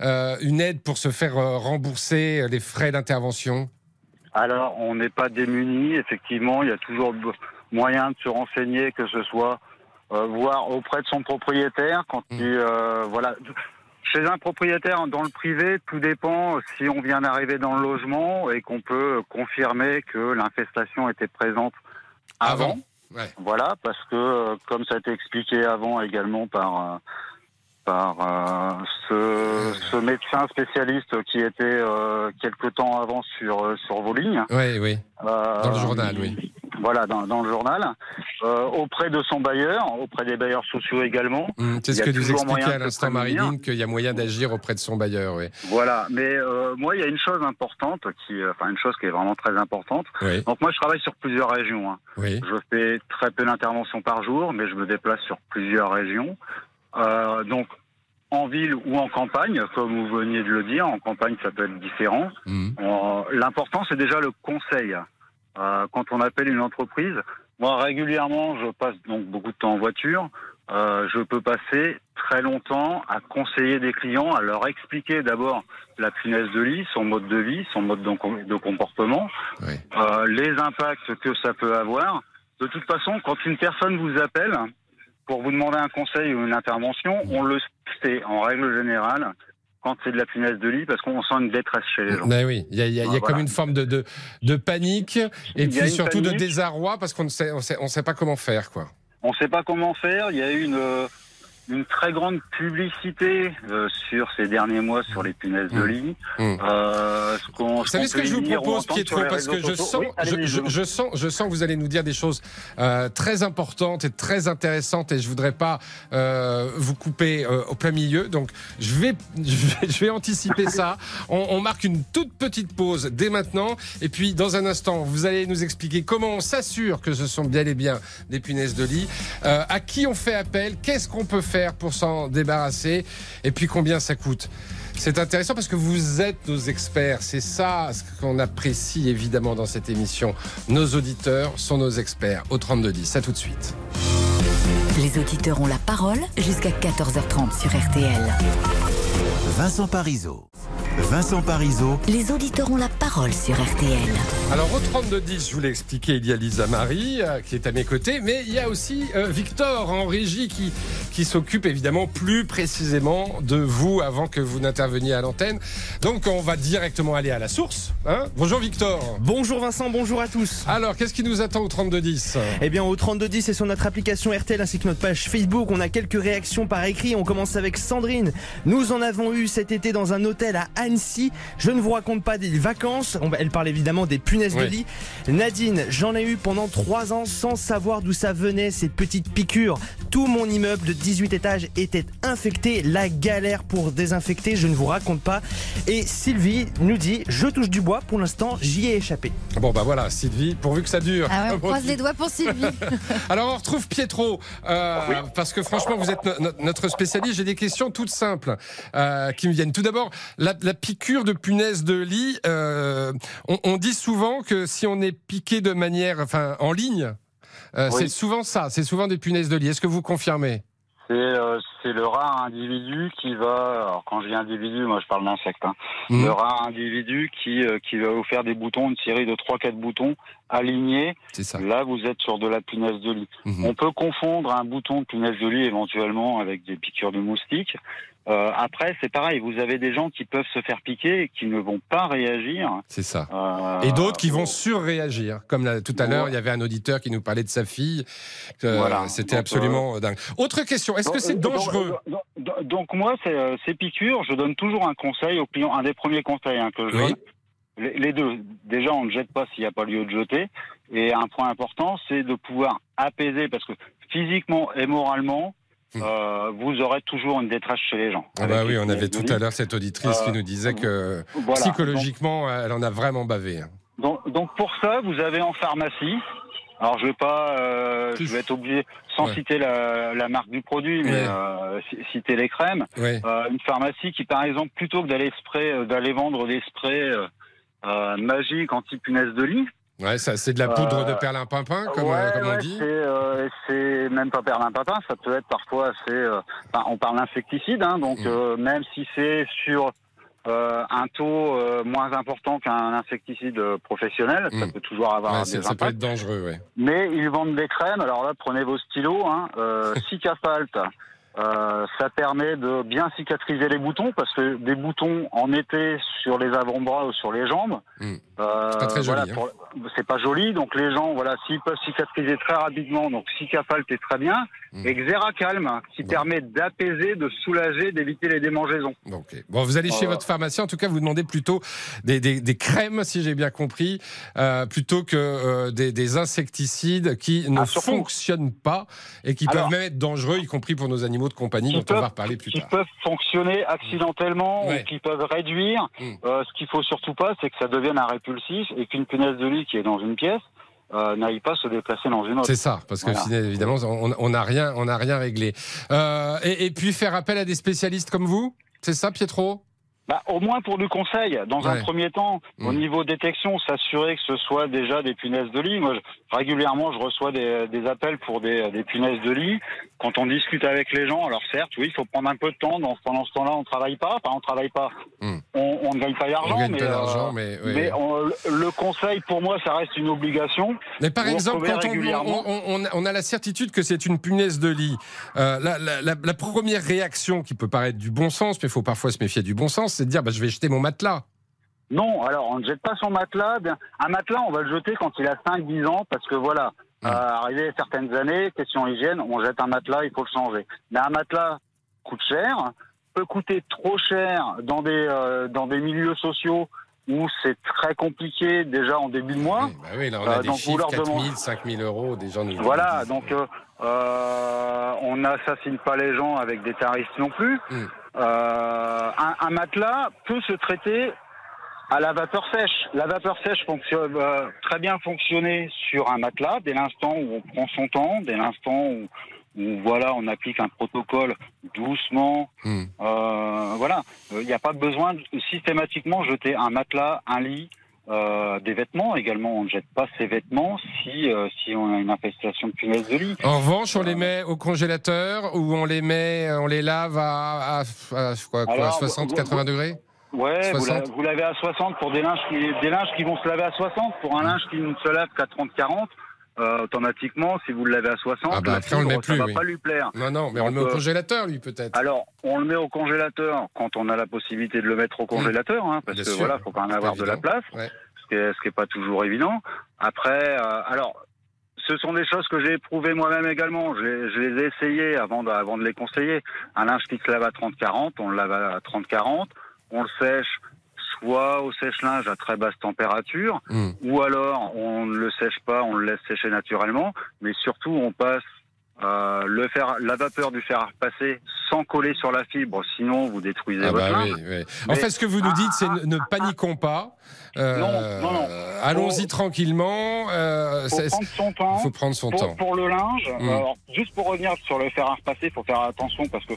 euh, une aide pour se faire euh, rembourser euh, les frais d'intervention? Alors, on n'est pas démunis. Effectivement, il y a toujours moyen de se renseigner, que ce soit euh, voir auprès de son propriétaire quand Mmh. il, euh, voilà. Chez un propriétaire dans le privé, tout dépend si on vient d'arriver dans le logement et qu'on peut confirmer que l'infestation était présente avant. Ouais. Voilà, parce que comme ça a été expliqué avant également par par euh, ce, ce médecin spécialiste qui était euh, quelque temps avant sur euh, sur vos lignes. Oui, oui. Euh, Dans le journal, oui. Voilà, dans, dans le journal, auprès de son bailleur, auprès des bailleurs sociaux également. Hum, C'est ce que nous expliquait à l'instant. Marilyn, qu'il y a moyen d'agir auprès de son bailleur. Oui. Voilà, mais moi, il y a une chose importante, qui, enfin une chose qui est vraiment très importante. Oui. Donc moi, je travaille sur plusieurs régions. hein. Oui. Je fais très peu d'interventions par jour, mais je me déplace sur plusieurs régions. Euh, donc en ville ou en campagne, comme vous veniez de le dire, en campagne ça peut être différent. Hum. Euh, L'important c'est déjà le conseil. Euh, quand on appelle une entreprise, moi régulièrement je passe donc beaucoup de temps en voiture. Euh, je peux passer très longtemps à conseiller des clients, à leur expliquer d'abord la punaise de lit, son mode de vie, son mode de, de comportement, euh, les impacts que ça peut avoir. De toute façon, quand une personne vous appelle pour vous demander un conseil ou une intervention, on le sait en règle générale quand c'est de la punaise de lit parce qu'on sent une détresse chez les gens. Ben oui, il y a, il y a- il y a Ah, comme une forme de, de, de panique et puis surtout de désarroi parce qu'on ne sait, on sait, on sait pas comment faire. quoi. On ne sait pas comment faire. Il y a eu une, euh, une très grande publicité euh, sur ces derniers mois sur les punaises de lit. Euh, ce qu'on- Vous savez ce que je vous propose, Pietro, parce que je sens, je, je- je sens, je sens que vous allez nous dire des choses euh, très importantes et très intéressantes, et je voudrais pas euh, vous couper euh, au plein milieu. Donc, je vais, <laughs> je vais, je vais anticiper ça. On, on marque une toute petite pause dès maintenant, et puis dans un instant, vous allez nous expliquer comment on s'assure que ce sont bien et bien des punaises de lit, euh, à qui on fait appel, qu'est-ce qu'on peut faire? Pour s'en débarrasser, et puis combien ça coûte. C'est intéressant parce que vous êtes nos experts. C'est ça ce qu'on apprécie évidemment dans cette émission. Nos auditeurs sont nos experts. Au 3210. À tout de suite. Les auditeurs ont la parole jusqu'à 14h30 sur RTL. Vincent Parisot. Vincent Parisot. Les auditeurs ont la parole sur RTL. Alors au 3210, je vous l'ai expliqué, il y a Lisa Marie euh, qui est à mes côtés, mais il y a aussi euh, Victor en régie qui, qui s'occupe évidemment plus précisément de vous avant que vous n'interveniez à l'antenne. Donc on va directement aller à la source. Hein bonjour Victor. Bonjour Vincent, bonjour à tous. Alors qu'est-ce qui nous attend au 3210 Eh bien au 3210 et sur notre application RTL ainsi que notre page Facebook, on a quelques réactions par écrit. On commence avec Sandrine. Nous en avons eu cet été dans un hôtel à Annecy. Je ne vous raconte pas des vacances. On va- Elle parle évidemment des punaises de lit. Nadine, j'en ai eu pendant trois ans sans savoir d'où ça venait ces petites piqûres. Tout mon immeuble de 18 étages était infecté. La galère pour désinfecter, je ne vous raconte pas. Et Sylvie nous dit, je touche du bois. Pour l'instant, j'y ai échappé. Bon bah voilà, Sylvie, pourvu que ça dure. Ah ouais, on croise les doigts pour Sylvie. <laughs> Alors on retrouve Pietro, euh, parce que franchement vous êtes no- no- notre spécialiste. J'ai des questions toutes simples euh, qui me viennent. Tout d'abord, la, la piqûre de punaise de lit. euh, on, on dit souvent que si on est piqué de manière, enfin en ligne, euh, Oui. c'est souvent ça. C'est souvent des punaises de lit. Est-ce que vous confirmez? C'est euh, c'est le rare individu qui va. Alors quand je dis individu, moi je parle d'insecte. Hein. Mhm. Le rare individu qui euh, qui va vous faire des boutons, une série de 3-4 boutons alignés. C'est ça. Là, vous êtes sur de la punaise de lit. Mhm. On peut confondre un bouton de punaise de lit éventuellement avec des piqûres de moustiques. Euh, après, c'est pareil. Vous avez des gens qui peuvent se faire piquer et qui ne vont pas réagir. C'est ça. Euh, Et d'autres qui vont surréagir. Comme là, tout à l'heure, il y avait un auditeur qui nous parlait de sa fille. Euh, Voilà. C'était absolument dingue. Autre question, est-ce que c'est dangereux donc, donc, donc, moi, c'est, euh, ces piqûres, je donne toujours un conseil aux clients, un des premiers conseils hein, que je Oui. donne. Les deux. Déjà, on ne jette pas s'il n'y a pas lieu de jeter. Et un point important, c'est de pouvoir apaiser, parce que physiquement et moralement, euh, vous aurez toujours une détresse chez les gens. Ah bah oui, on avait tout à l'heure cette auditrice qui Euh, nous disait que voilà. psychologiquement, elle en a vraiment bavé. hein. Donc, donc pour ça, vous avez en pharmacie. Alors je vais pas, euh, je vais être obligé, sans Ouais. citer la, la marque du produit, mais Ouais. euh, citer les crèmes. Ouais. Euh, une pharmacie qui, par exemple, plutôt que d'aller spray, euh, d'aller vendre des sprays euh, euh, magiques anti-punaise de lit. Ouais, ça, c'est de la poudre Euh, de perlimpinpin, comme, ouais, euh, comme on dit. C'est, euh, c'est même pas perlimpinpin, ça peut être parfois assez. euh, enfin, on parle d'insecticide, hein, donc Mm. euh, même si c'est sur euh, un taux euh, moins important qu'un insecticide euh, professionnel, ça Mm. peut toujours avoir Ouais, des ça, ça peut impacts. être dangereux, ouais. Mais ils vendent des crèmes. Alors là, prenez vos stylos. Hein. Euh, <laughs> euh, ça permet de bien cicatriser les boutons parce que des boutons en été sur les avant-bras ou sur les jambes, Mm. euh, C'est pas très joli, voilà, hein. pour- c'est pas joli. Donc les gens, voilà, s'ils peuvent cicatriser très rapidement, donc Cicafalt est très bien. Mm. Et Xeracalm, hein, qui permet d'apaiser, de soulager, d'éviter les démangeaisons. Ok. Bon, vous allez chez Euh, votre pharmacien, en tout cas, vous demandez plutôt des, des- des crèmes, si j'ai bien compris, euh, plutôt que euh, des, des insecticides qui ne Ah, fonctionnent pas et qui Alors- peuvent même être dangereux, y compris pour nos animaux de compagnie, Qui dont on peuvent- va reparler plus qui tard. peuvent fonctionner accidentellement Ouais. ou qui peuvent réduire. Mm. Euh, ce qu'il faut surtout pas, c'est que ça devienne un répulsif et qu'une punaise de lit qui est dans une pièce euh, n'aille pas se déplacer dans une autre. C'est ça, parce que Voilà. sinon, évidemment, on on n'a rien, on n'a rien réglé. Euh, et, et puis faire appel à des spécialistes comme vous, c'est ça, Pietro? Bah, au moins pour du conseil, dans Ouais. un premier temps, au Mm. niveau détection, s'assurer que ce soit déjà des punaises de lit. Moi, je- régulièrement, je reçois des, des appels pour des, des punaises de lit. Quand on discute avec les gens, alors certes, oui, il faut prendre un peu de temps. Donc, pendant ce temps-là, on travaille pas. Enfin, on travaille pas. Mm. On, on ne gagne pas d'argent. Mais, euh, on- le- conseil, pour moi, ça reste une obligation. Mais par exemple, quand on, a la certitude que c'est une punaise de lit, euh, la, la- la- la première réaction qui peut paraître du bon sens, mais il faut parfois se méfier du bon sens, c'est de dire bah, je vais jeter mon matelas. Non, alors on ne jette pas son matelas. Bien, Un matelas, on va le jeter quand il a 5-10 ans, parce que voilà, Mmh. euh, arrivé à certaines années, question hygiène, on jette un matelas, il faut le changer. Mais un matelas coûte cher, peut coûter trop cher dans des, euh, dans des milieux sociaux où c'est très compliqué déjà en début de mois. Bah oui, là on a Euh, des donc, chiffres, leur 4 000, demandez- 5 000 euros, des gens nous Voilà, donc euh, on n'assassine pas les gens avec des tarifs non plus. Mm. Euh, un, un matelas peut se traiter à la vapeur sèche. La vapeur sèche fonctionne euh, très bien fonctionner sur un matelas dès l'instant où on prend son temps, dès l'instant où, où, voilà on applique un protocole doucement. Mm. Euh, voilà, il n'y a pas besoin de systématiquement jeter un matelas, un lit. Euh, des vêtements également, on ne jette pas ses vêtements si euh, si on a une infestation de punaise de lit. En revanche, on les met au congélateur ou on les met, on les lave à, à- à quoi, Alors, 60, vous- 80 vous- degrés Ouais, vous 60. la- vous l'avez à 60 pour des linges, qui, des linges qui vont se laver à 60. Pour un linge qui ne se lave qu'à 30-40, euh, automatiquement, si vous le lavez à 60, Ah bah, la après, on le met plus, ça va oui. pas lui plaire. Non, non, mais on le met au euh, congélateur, lui, peut-être. Alors, on le met au congélateur quand on a la possibilité de le mettre au congélateur, hein, parce Bien que sûr. voilà, faut quand même avoir de la place, Ouais. ce qui est, ce qui est pas toujours évident. Après, euh, alors, ce sont des choses que j'ai éprouvées moi-même également. Je, les- je les ai essayées avant de, avant de les conseiller. Un linge qui se lave à 30-40, on le lave à 30-40, on le sèche soit au sèche-linge à très basse température, Hmm. ou alors on ne le sèche pas, on le laisse sécher naturellement, mais surtout on passe euh, le fer, la vapeur du fer à repasser sans coller sur la fibre, sinon vous détruisez Ah votre bah linge. oui, oui. En Mais- fait, ce que vous nous dites, c'est ne, ne paniquons pas. Euh, Non, non, non. Allons-y Faut- tranquillement. euh, faut prendre son temps. Il faut prendre son pour, temps. Pour le linge, Mm. alors, juste pour revenir sur le fer à repasser, il faut faire attention parce que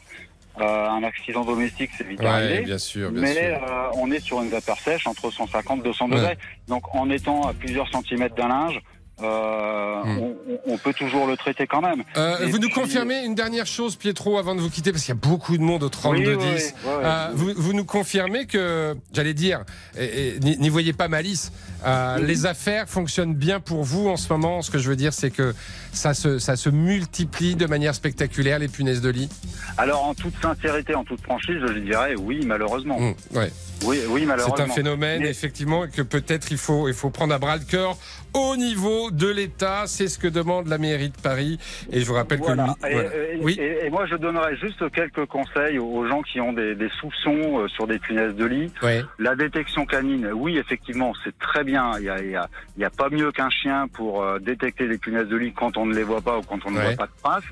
euh, un accident domestique, c'est vite Ouais, arrivé. bien sûr, bien mais sûr. euh, on est sur une vapeur sèche entre 150 et 200 Ouais. degrés. Donc en étant à plusieurs centimètres d'un linge, euh, Mm. on, peut toujours le traiter quand même. Euh, vous nous confirmez une dernière chose, Pietro, avant de vous quitter, parce qu'il y a beaucoup de monde au 32-10. Oui, oui, oui, ouais, ouais. Euh, vous, vous nous confirmez que, j'allais dire, et- et n'y n'y voyez pas malice, euh, les affaires fonctionnent bien pour vous en ce moment. Ce que je veux dire, c'est que ça se, ça se multiplie de manière spectaculaire, les punaises de lit. Alors en toute sincérité, en toute franchise, je dirais oui, malheureusement. Mm, ouais. Oui, oui, malheureusement. C'est un phénomène, Mais- effectivement, que peut-être il faut, il faut prendre à bras le cœur au niveau de l'État. C'est ce que demande la mairie de Paris. Et je vous rappelle Voilà. que... Et, voilà. et- Oui. et- et moi, je donnerais juste quelques conseils aux gens qui ont des, des soupçons euh, sur des punaises de lit. Ouais. La détection canine, oui, effectivement, c'est très bien. Il y a, y a- il y a pas mieux qu'un chien pour euh, détecter les punaises de lit quand on ne les voit pas ou quand on ne Ouais. voit pas de traces.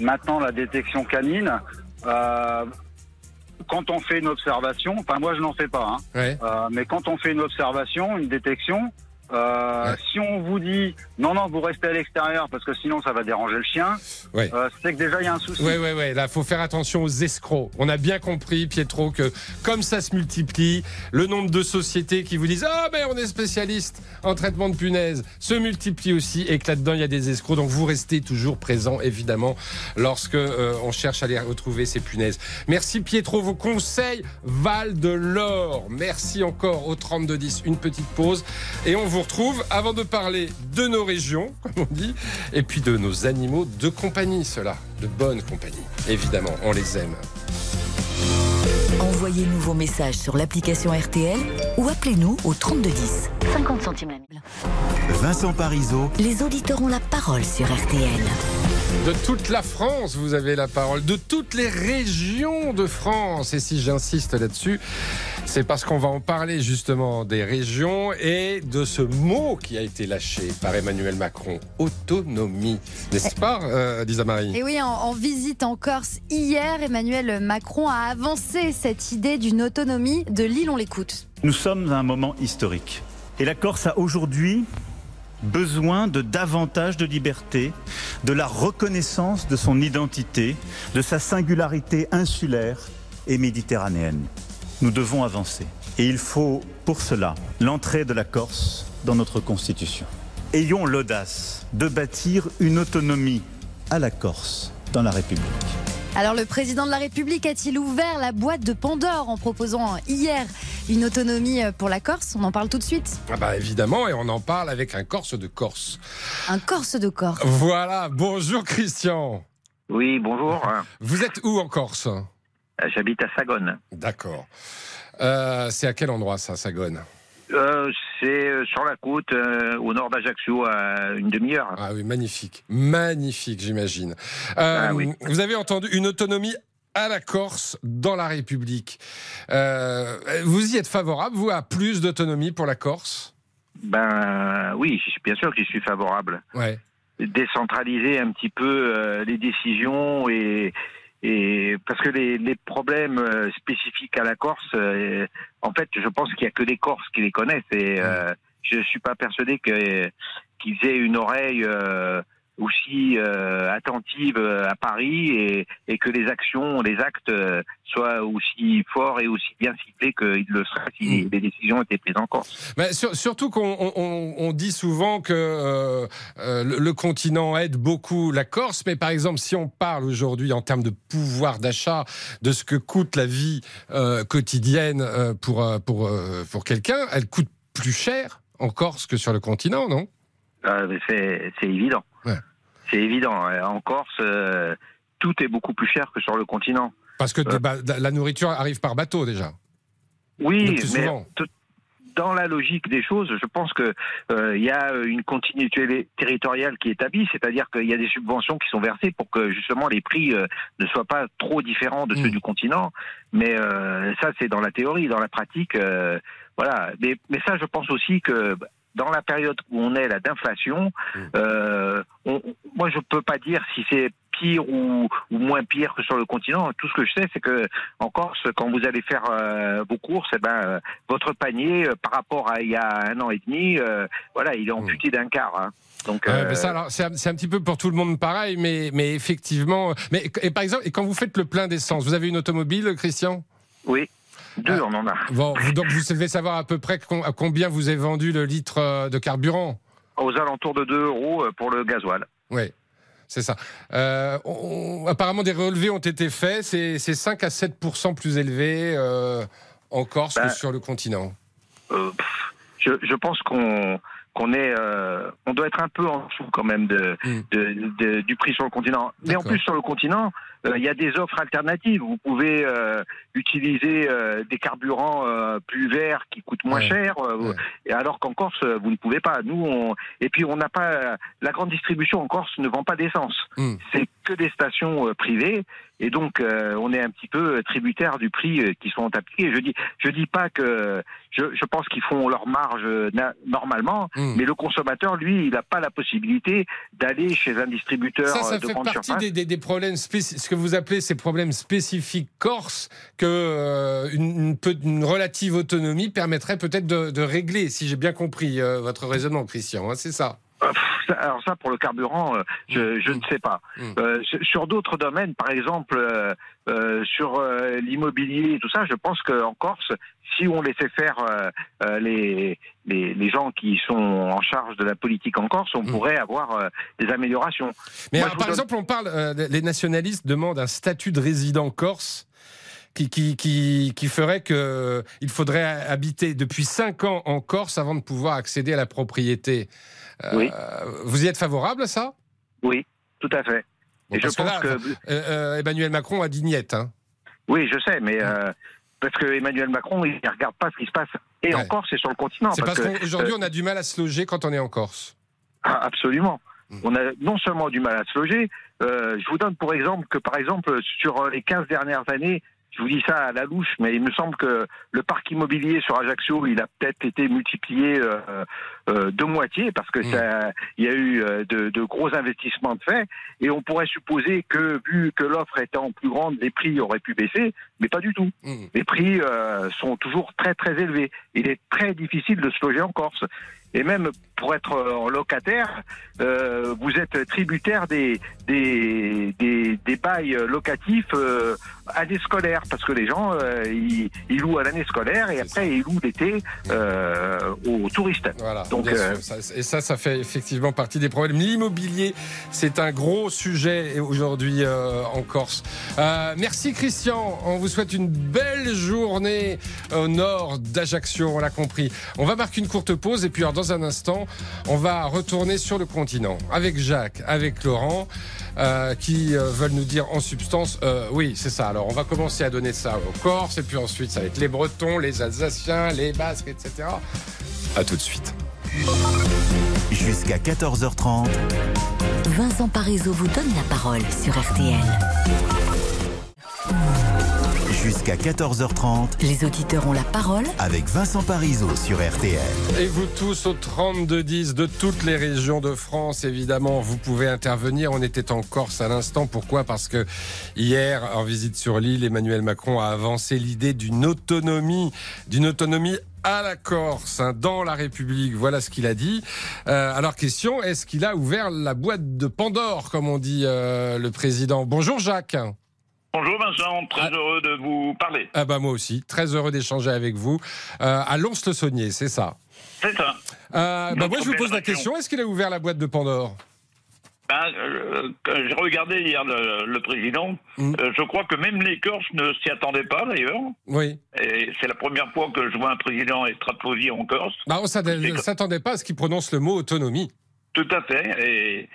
Maintenant, la détection canine. euh, quand on fait une observation, enfin moi je n'en fais pas, hein, Ouais. euh, mais quand on fait une observation, une détection, euh, si on vous dit non non vous restez à l'extérieur parce que sinon ça va déranger le chien, Ouais. euh, c'est que déjà il y a un souci. Ouais, ouais, ouais. Là, faut faire attention aux escrocs. On a bien compris, Pietro, que comme ça se multiplie, le nombre de sociétés qui vous disent Ah, mais on est spécialiste en traitement de punaises se multiplie aussi et que là-dedans, il y a des escrocs. Donc, vous restez toujours présent, évidemment, lorsque euh, on cherche à les retrouver, ces punaises. Merci, Pietro. Vos conseils valent de l'or. Merci encore au 3210. Une petite pause. Et on vous retrouve avant de parler de nos régions, <laughs> comme on dit, et puis de nos animaux de compagnie, ceux-là, de bonne compagnie. Évidemment, on les aime. Envoyez-nous vos messages sur l'application RTL ou appelez-nous au 3210. 50 centimes la. Vincent Parisot, Les auditeurs ont la parole sur RTL. De toute la France, vous avez la parole, de toutes les régions de France. Et si j'insiste là-dessus, c'est parce qu'on va en parler justement des régions et de ce mot qui a été lâché par Emmanuel Macron, autonomie. N'est-ce pas, euh, Lisa Marie Et oui, en, en visite en Corse hier, Emmanuel Macron a avancé cette idée d'une autonomie de l'île. On l'écoute. Nous sommes à un moment historique. Et la Corse a aujourd'hui besoin de davantage de liberté, de la reconnaissance de son identité, de sa singularité insulaire et méditerranéenne. Nous devons avancer. Et il faut pour cela l'entrée de la Corse dans notre Constitution. Ayons l'audace de bâtir une autonomie à la Corse dans la République. Alors le président de la République a-t-il ouvert la boîte de Pandore en proposant hier une autonomie pour la Corse? On en parle tout de suite. Ah bah évidemment, et on en parle avec un Corse de Corse. Un Corse de Corse. Voilà, bonjour Christian. Oui, bonjour. Vous êtes où en Corse? J'habite à Sagone. D'accord. Euh, c'est à quel endroit ça, Sagone? Euh, c'est euh, sur la côte, euh, au nord d'Ajaccio, à une demi-heure. Ah oui, magnifique. Magnifique, j'imagine. Euh, Ah oui. Vous avez entendu une autonomie à la Corse dans la République. Vous y êtes favorable, vous, à plus d'autonomie pour la Corse? Ben oui, je bien sûr que j'y suis favorable. Ouais. Décentraliser un petit peu les décisions et, et parce que les, les problèmes euh, spécifiques à la Corse, euh, en fait, je pense qu'il y a que les Corses qui les connaissent. Et euh, je suis pas persuadé qu'ils aient une oreille aussi euh, attentive euh, à Paris et, et, que les actions, les actes euh, soient aussi forts et aussi bien ciblés qu'ils le seraient si mm. les décisions étaient prises en Corse. Mais surtout qu'on on, on dit souvent que euh, le, le, continent aide beaucoup la Corse, mais par exemple si on parle aujourd'hui en termes de pouvoir d'achat, de ce que coûte la vie quotidienne pour, pour, pour quelqu'un, elle coûte plus cher en Corse que sur le continent, non? C'est évident. C'est évident. En Corse, euh, tout est beaucoup plus cher que sur le continent. Parce que euh, la nourriture arrive par bateau déjà. Oui, mais dans la logique des choses, je pense que euh, il y a une continuité territoriale qui est établie, c'est-à-dire qu'il y a des subventions qui sont versées pour que justement les prix ne soient pas trop différents de ceux mm. du continent. Mais ça, c'est dans la théorie, dans la pratique, voilà. Mais, mais ça, je pense aussi que dans la période où on est là d'inflation, mmh. euh, moi je peux pas dire si c'est pire ou, ou, moins pire que sur le continent. Tout ce que je sais, c'est que en Corse, quand vous allez faire euh, vos courses, eh ben euh, votre panier par rapport à il y a un an et demi, voilà, il est mmh. amputé d'un quart. Hein. Donc, c'est un, un, petit peu pour tout le monde pareil, mais, mais effectivement. Mais et par exemple, et quand vous faites le plein d'essence, vous avez une automobile, Christian? Oui. Deux, on en a. Bon, donc vous savez savoir à peu près à combien vous avez vendu le litre euh, de carburant Aux alentours de 2 euros euh, pour le gasoil. Oui. C'est ça. Euh, apparemment, des relevés ont été faits. C'est 5 à 7% plus élevé en Corse que ben, sur le continent. je, je, pense qu'on qu'on est, euh, on doit être un peu en dessous quand même de, mm. de, de, du prix sur le continent. Mais en plus sur le continent, il y a des offres alternatives. Vous pouvez euh, utiliser des carburants plus verts qui coûtent moins cher, et alors qu'en Corse vous ne pouvez pas. Nous, on... et puis on n'a pas la grande distribution en Corse ne vend pas d'essence. Mm. C'est que des stations privées et donc on est un petit peu tributaire du prix qui sont appliqués. Je dis, je dis pas que je, je pense qu'ils font leur marge normalement. Mm. Hmm. Mais le consommateur, lui, il n'a pas la possibilité d'aller chez un distributeur ça, ça de fait partie des, des, problèmes ce que vous appelez ces problèmes spécifiques corse que euh, une, relative autonomie permettrait peut-être de, de, régler, si j'ai bien compris euh, votre raisonnement, Christian. Hein, c'est ça? Euh, alors ça, pour le carburant, je, hmm. je, ne sais pas. Hmm. Euh, sur d'autres domaines, par exemple euh, sur l'immobilier et tout ça, je pense qu'en Corse, si on laissait faire les, les, les, gens qui sont en charge de la politique en Corse, on hmm. pourrait avoir des améliorations. Mais par exemple, on parle, les nationalistes demandent un statut de résident corse. Qui, qui, qui, qui, ferait qu'il faudrait habiter depuis 5 ans en Corse avant de pouvoir accéder à la propriété. Oui. Euh, vous y êtes favorable à ça? Oui, tout à fait. Et je pense que, euh, euh, Emmanuel Macron a dit niette. Hein. Oui, je sais, mais parce que Emmanuel Macron, il ne regarde pas ce qui se passe et en Corse et sur le continent. C'est parce, qu'aujourd'hui, on a du mal à se loger quand on est en Corse. Ah, absolument. Mmh. On a non seulement du mal à se loger, je vous donne pour exemple que, par exemple, sur les 15 dernières années, je vous dis ça à la louche, mais il me semble que le parc immobilier sur Ajaccio, il a peut-être été multiplié euh, euh, de moitié parce que mmh. ça, il y a eu euh, de, de, gros investissements de fait, et on pourrait supposer que vu que l'offre étant plus grande, les prix auraient pu baisser, mais pas du tout. Mmh. Les prix euh, sont toujours très très élevés. Il est très difficile de se loger en Corse et même pour être en locataire, euh, vous êtes tributaire des des, des, des bails locatifs euh, année scolaire parce que les gens euh, ils, ils, louent à l'année scolaire et après ils louent l'été euh, aux touristes. Voilà, Donc euh, et ça, ça fait effectivement partie des problèmes. L'immobilier, c'est un gros sujet aujourd'hui euh, en Corse. merci Christian, on vous souhaite une belle journée au nord d'Ajaccio, on l'a compris. On va marquer une courte pause et puis alors, dans un instant, on va retourner sur le continent avec Jacques, avec Laurent, euh, qui euh, veulent nous dire en substance, euh, oui, c'est ça. Alors, on va commencer à donner ça aux Corses, et puis ensuite, ça va être les Bretons, les Alsaciens, les Basques, etc. À tout de suite. Jusqu'à 14h30. Vincent Parisot vous donne la parole sur RTL. Jusqu'à 14h30, Les auditeurs ont la parole avec Vincent Parisot sur RTL. Et vous tous au 32-10 de toutes les régions de France, évidemment, vous pouvez intervenir. On était en Corse à l'instant. Pourquoi? Parce que hier, en visite sur l'île, Emmanuel Macron a avancé l'idée d'une autonomie, d'une autonomie à la Corse, hein, dans la République. Voilà ce qu'il a dit. Euh, alors, question, est-ce qu'il a ouvert la boîte de Pandore, comme on dit euh, le président? Bonjour Jacques. Bonjour Vincent, très heureux de vous parler. Ah bah moi aussi, très heureux d'échanger avec vous. Euh, à Lons-le-Saunier, c'est ça? C'est ça. Euh, bah moi je vous pose la question, est-ce qu'il a ouvert la boîte de Pandore? Ben, euh, J'ai regardé hier le, le président. Mm. Euh, je crois que même les Corses ne s'y attendaient pas d'ailleurs. Oui. Et c'est la première fois que je vois un président être applaudi en Corse. Bah, on ne s'attendait pas à ce qu'il prononce le mot autonomie. Tout à fait. Et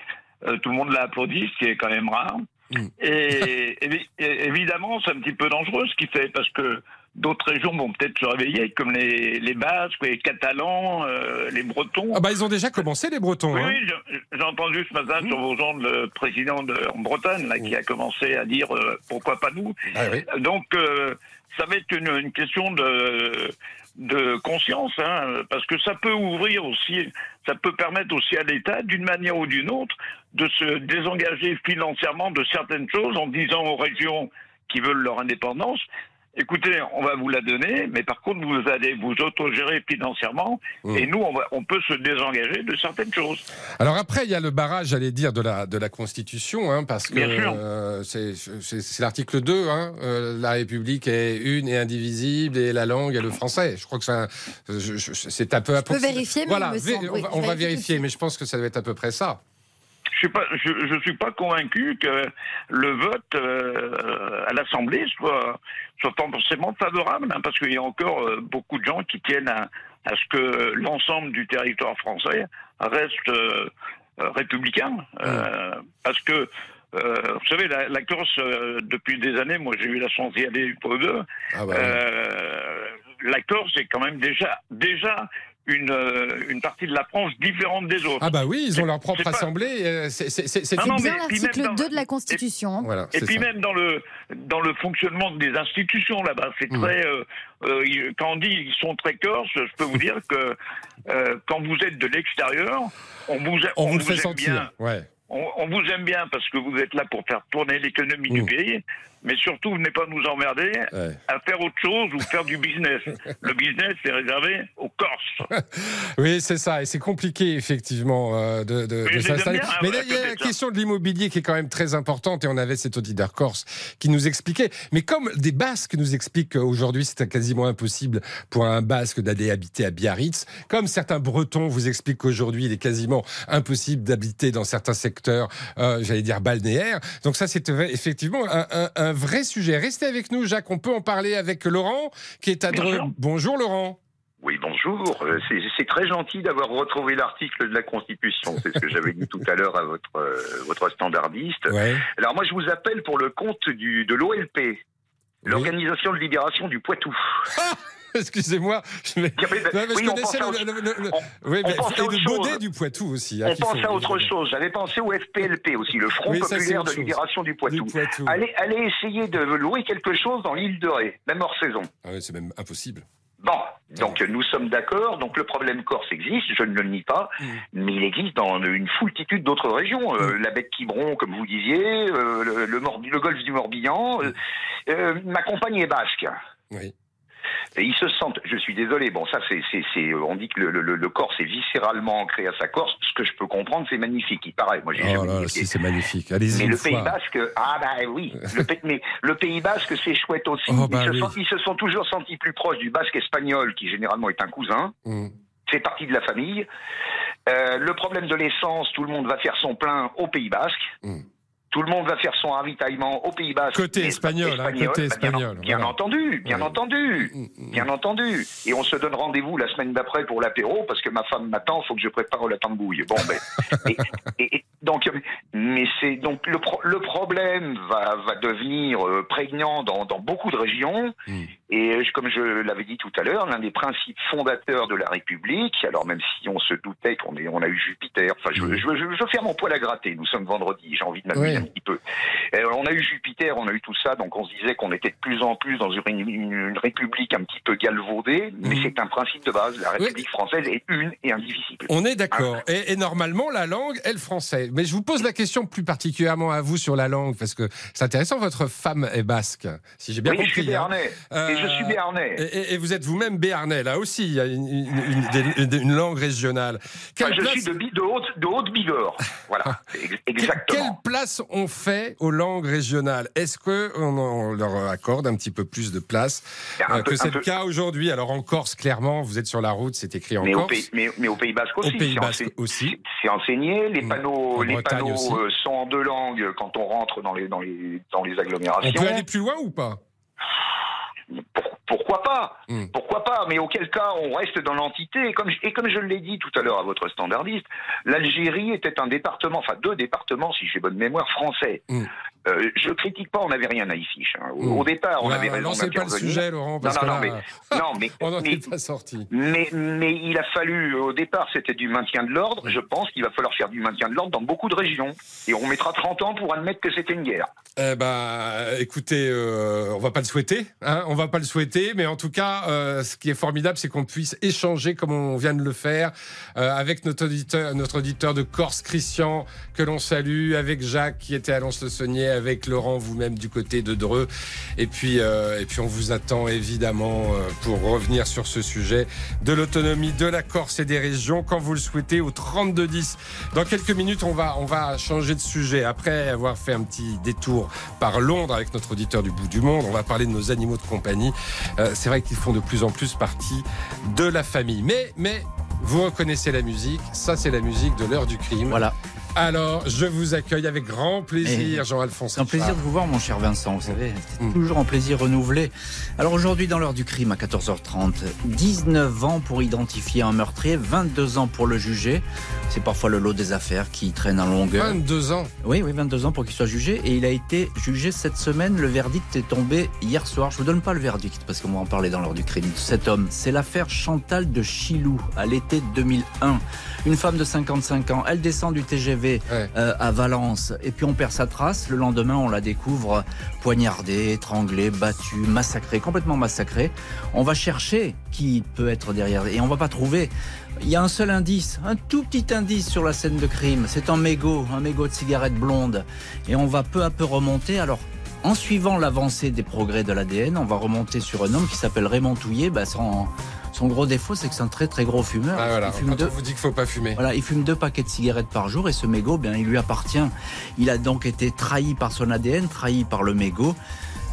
euh, tout le monde l'a applaudi, ce qui est quand même rare. Mm. Et, évi- et évidemment, c'est un petit peu dangereux ce qu'il fait parce que d'autres régions vont peut-être se réveiller, comme les, les Basques, les Catalans, euh, les Bretons. Ah bah ils ont déjà commencé les Bretons. Oui, hein. oui, j'ai entendu ce matin sur vos ondes le président de, en Bretagne là, qui a commencé à dire euh, pourquoi pas nous. Ah oui. Donc, euh, ça va être une, une question de, de conscience, hein, parce que ça peut ouvrir aussi, ça peut permettre aussi à l'État, d'une manière ou d'une autre, de se désengager financièrement de certaines choses en disant aux régions qui veulent leur indépendance. Écoutez, on va vous la donner, mais par contre, vous allez vous autogérer financièrement, Mm. et nous, on, va, on peut se désengager de certaines choses. Alors après, il y a le barrage, j'allais dire, de la, de la Constitution, hein, parce que euh, c'est l'article 2, hein, euh, la République est une et indivisible, et la langue est le français. Je crois que c'est un- je- je- un peu... peux vérifier, mais voilà, il me vé- semble, on va, je on va vérifier, mais je pense que ça doit être à peu près ça. Je suis pas, je, je suis pas convaincu que le vote euh, à l'Assemblée soit soit pas forcément favorable, hein, parce qu'il y a encore euh, beaucoup de gens qui tiennent à, à ce que l'ensemble du territoire français reste euh, républicain, parce que euh, vous savez, la, la Corse, euh, depuis des années, moi j'ai eu la chance d'y aller pour deux. Ah bah euh, la Corse est quand même déjà déjà une, euh, une partie de la France différente des autres. Ah bah oui, ils ont leur propre assemblée. euh, C'est Bien l'article même dans- 2 de la Constitution. hein. Voilà, Et puis ça. même dans le dans le fonctionnement des institutions là-bas, c'est Mmh. très euh, euh, quand on dit ils sont très corses, je peux vous dire que euh, quand vous êtes de l'extérieur, on vous a- On vous fait aime sentir. bien. Ouais. On, on vous aime bien parce que vous êtes là pour faire tourner l'économie du pays, mais surtout, venez pas nous emmerder Ouais. à faire autre chose ou faire du business. <laughs> Le business, c'est réservé aux Corses. <laughs> Oui, c'est ça. Et c'est compliqué, effectivement, euh, de, Mais s'installer. Mais là, il y a la ça. question de l'immobilier qui est quand même très importante. Et on avait cet auditeur corse qui nous expliquait. Mais comme des Basques nous expliquent qu'aujourd'hui, c'est quasiment impossible pour un Basque d'aller habiter à Biarritz, comme certains Bretons vous expliquent qu'aujourd'hui, il est quasiment impossible d'habiter dans certains secteurs, euh, j'allais dire balnéaires. Donc ça, c'est effectivement un, un- un vrai sujet. Restez avec nous, Jacques. On peut en parler avec Laurent, qui est à Dreux. Bonjour, Laurent. Oui, bonjour. Euh, C'est c'est très gentil d'avoir retrouvé l'article de la Constitution. C'est ce que j'avais dit tout à l'heure à votre, euh, votre standardiste. Ouais. Alors moi, je vous appelle pour le compte du, de l'OLP, l'Organisation de libération du Poitou. <laughs> <laughs> Excusez-moi, mais- mais je oui, connaissais le, autre- le- le- le- on- oui, mais- et le chose. du Poitou aussi. hein, On pense faut- à autre chose. J'avais pensé au FPLP aussi, le Front Oui, populaire de chose. libération du Poitou. Du Poitou. Allez, allez essayer de louer quelque chose dans l'île de Ré, même hors saison. Ah oui, c'est même impossible. Bon, donc nous sommes d'accord. Donc le problème corse existe, je ne le nie pas, Mm. mais il existe dans une foultitude d'autres régions. Euh, la baie de Quiberon, comme vous disiez, euh, le, le, Morbi- le golfe du Morbihan. euh, euh, ma compagne est basque. Oui. Et ils se sentent, je suis désolé, bon ça c'est, c'est, c'est- on dit que le, le, le Corse est viscéralement ancré à sa Corse, ce que je peux comprendre c'est magnifique, il paraît, moi j'ai Oh jamais là, dit- si, c'est magnifique. Allez-y mais le Pays. Basque, ah bah oui, le, mais le Pays Basque c'est chouette aussi. Oh, ils, bah se oui. sont, ils se sont toujours sentis plus proches du Basque espagnol, qui généralement est un cousin. Mm. C'est partie de la famille. Euh, le problème de l'essence, tout le monde va faire son plein au Pays Basque. Mm. Tout le monde va faire son ravitaillement au Pays Basque. Côté espagnol, hein, côté bah, bien- espagnol, Bien, voilà. entendu, bien Ouais. entendu, bien entendu. Et on se donne rendez-vous la semaine d'après pour l'apéro parce que ma femme m'attend, faut que je prépare la tambouille. Bon, ben, <laughs> et, et- et- Donc, mais c'est donc le, pro- le problème va, va devenir euh, prégnant dans, dans beaucoup de régions. Hmm. Et euh, comme je l'avais dit tout à l'heure, l'un des principes fondateurs de la République, alors même si on se doutait qu'on est, on a eu Jupiter, enfin, je, je, je, je veux faire mon poil à gratter. Nous sommes vendredi, j'ai envie de m'amuser Oui. un petit peu. Euh, on a eu Jupiter, on a eu tout ça, donc on se disait qu'on était de plus en plus dans une, une- une République un petit peu galvaudée, mais Hmm. c'est un principe de base. La République française est une et indivisible. On est d'accord. Et, et normalement, la langue est le français. Mais je vous pose la question plus particulièrement à vous sur la langue, parce que c'est intéressant, votre femme est basque, si j'ai bien Oui, je compris. suis hein. béarnais. Et je suis béarnais. Et, vous êtes vous-même béarnais, là aussi, il y a une, une- une- des- une langue régionale. Enfin, je place- suis de, haute, de haute Bigorre. <laughs> Voilà, ex- exactement. Quelle place on fait aux langues régionales? Est-ce que on, on leur accorde un petit peu plus de place euh, peu- que c'est le cas aujourd'hui? Alors en Corse, clairement, vous êtes sur la route, c'est écrit en Mais au, Corse. pays, mais, mais au Pays Basque aussi. Au Pays Basque aussi. C'est enseigné. Les Mm. panneaux, En les Bretagne panneaux aussi. euh, sont en deux langues quand on rentre dans les, dans les, dans les agglomérations. On peut aller plus loin ou pas? Pourquoi pas Mm. Pourquoi pas Mais auquel cas, on reste dans l'entité. Et comme, je- et comme je l'ai dit tout à l'heure à votre standardiste, l'Algérie était un département, enfin deux départements, si j'ai bonne mémoire, français. Mm. Euh, je critique pas, on n'avait rien à y fiche. hein. Au, au départ, on Ouais, avait raison lancez pas le sujet, Laurent, Non, parce non, que non, là, mais, non, mais, <laughs> on n'en est pas sorti. mais, mais il a fallu, au départ, c'était du maintien de l'ordre. Je pense qu'il va falloir faire du maintien de l'ordre dans beaucoup de régions. Et on mettra 30 ans pour admettre que c'était une guerre. Eh ben, écoutez, euh, on va pas le souhaiter, hein, on va pas le souhaiter, mais en tout cas, euh, ce qui est formidable, c'est qu'on puisse échanger comme on vient de le faire euh, avec notre auditeur, notre auditeur de Corse, Christian, que l'on salue, avec Jacques qui était à Lons-le-Saunier, avec Laurent, vous-même du côté de Dreux, et puis, euh, et puis on vous attend évidemment euh, pour revenir sur ce sujet de l'autonomie de la Corse et des régions quand vous le souhaitez au 32 10. Dans quelques minutes, on va, on va changer de sujet après avoir fait un petit détour par Londres avec notre auditeur du bout du monde. On va parler de nos animaux de compagnie. Euh, c'est vrai qu'ils font de plus en plus partie de la famille. Mais, mais vous reconnaissez la musique. Ça, c'est la musique de l'heure du crime. Voilà. Alors, je vous accueille avec grand plaisir, Et Jean-Alphonse. C'est un plaisir de vous voir, mon cher Vincent, vous savez. C'est Mm. toujours un plaisir renouvelé. Alors aujourd'hui, dans l'heure du crime, à 14h30, 19 ans pour identifier un meurtrier, 22 ans pour le juger. C'est parfois le lot des affaires qui traînent en longueur. 22 ans Oui, oui, 22 ans pour qu'il soit jugé. Et il a été jugé cette semaine. Le verdict est tombé hier soir. Je vous donne pas le verdict parce qu'on va en parler dans l'heure du crime. Cet homme, c'est l'affaire Chantal de Chilou à l'été 2001. Une femme de 55 ans, elle descend du TGV euh, à Valence et puis on perd sa trace. Le lendemain, on la découvre poignardée, étranglée, battue, massacrée, complètement massacrée. On va chercher qui peut être derrière et on va pas trouver. Il y a un seul indice, un tout petit indice sur la scène de crime. C'est un mégot, un mégot de cigarette blonde. Et on va peu à peu remonter. Alors, en suivant l'avancée des progrès de l'ADN, on va remonter sur un homme qui s'appelle Raymond Touillet. Bah, son gros défaut, c'est que c'est un très très gros fumeur. Ah, voilà. Il fume deux- on vous dit qu'il faut pas fumer. voilà, il fume deux paquets de cigarettes par jour et ce mégot, bien, il lui appartient. Il a donc été trahi par son ADN, trahi par le mégot.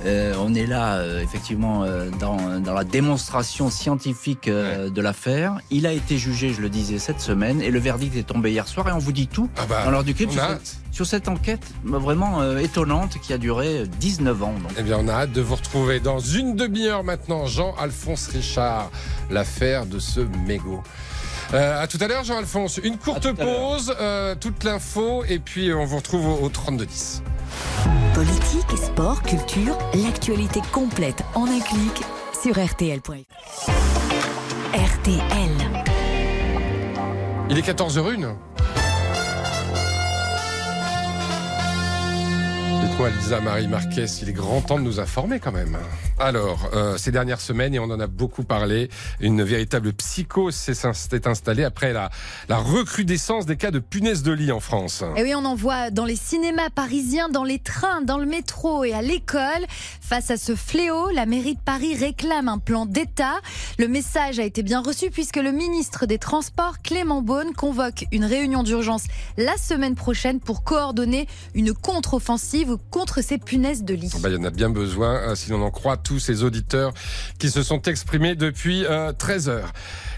Euh, on est là, euh, effectivement, euh, dans, dans la démonstration scientifique de l'affaire. Il a été jugé, je le disais, cette semaine et le verdict est tombé hier soir et on vous dit tout bah, dans l'heure du crime sur, cette- hâte. sur cette enquête euh, vraiment étonnante qui a duré 19 ans. donc. Eh bien, on a hâte de vous retrouver dans une demi-heure maintenant, Jean-Alphonse Richard, l'affaire de ce mégot. Euh, à tout à l'heure, Jean-Alphonse. Une courte pause, euh, toute l'info, et puis on vous retrouve au, au 32-10. Politique, sport, culture, l'actualité complète en un clic sur RTL.fr. RTL. Il est 14h01. Dites-moi, Lisa Marie Marquez, il est grand temps de nous informer quand même. Alors, euh, ces dernières semaines, et on en a beaucoup parlé, une véritable psychose s'est installée après la, la recrudescence des cas de punaises de lit en France. Et oui, on en voit dans les cinémas parisiens, dans les trains, dans le métro et à l'école. Face à ce fléau, la mairie de Paris réclame un plan d'État. Le message a été bien reçu puisque le ministre des Transports, Clément Beaune, convoque une réunion d'urgence la semaine prochaine pour coordonner une contre-offensive contre ces punaises de lit. Bah, il y en a bien besoin, hein, si l'on en croit tous ces auditeurs qui se sont exprimés depuis 13 heures.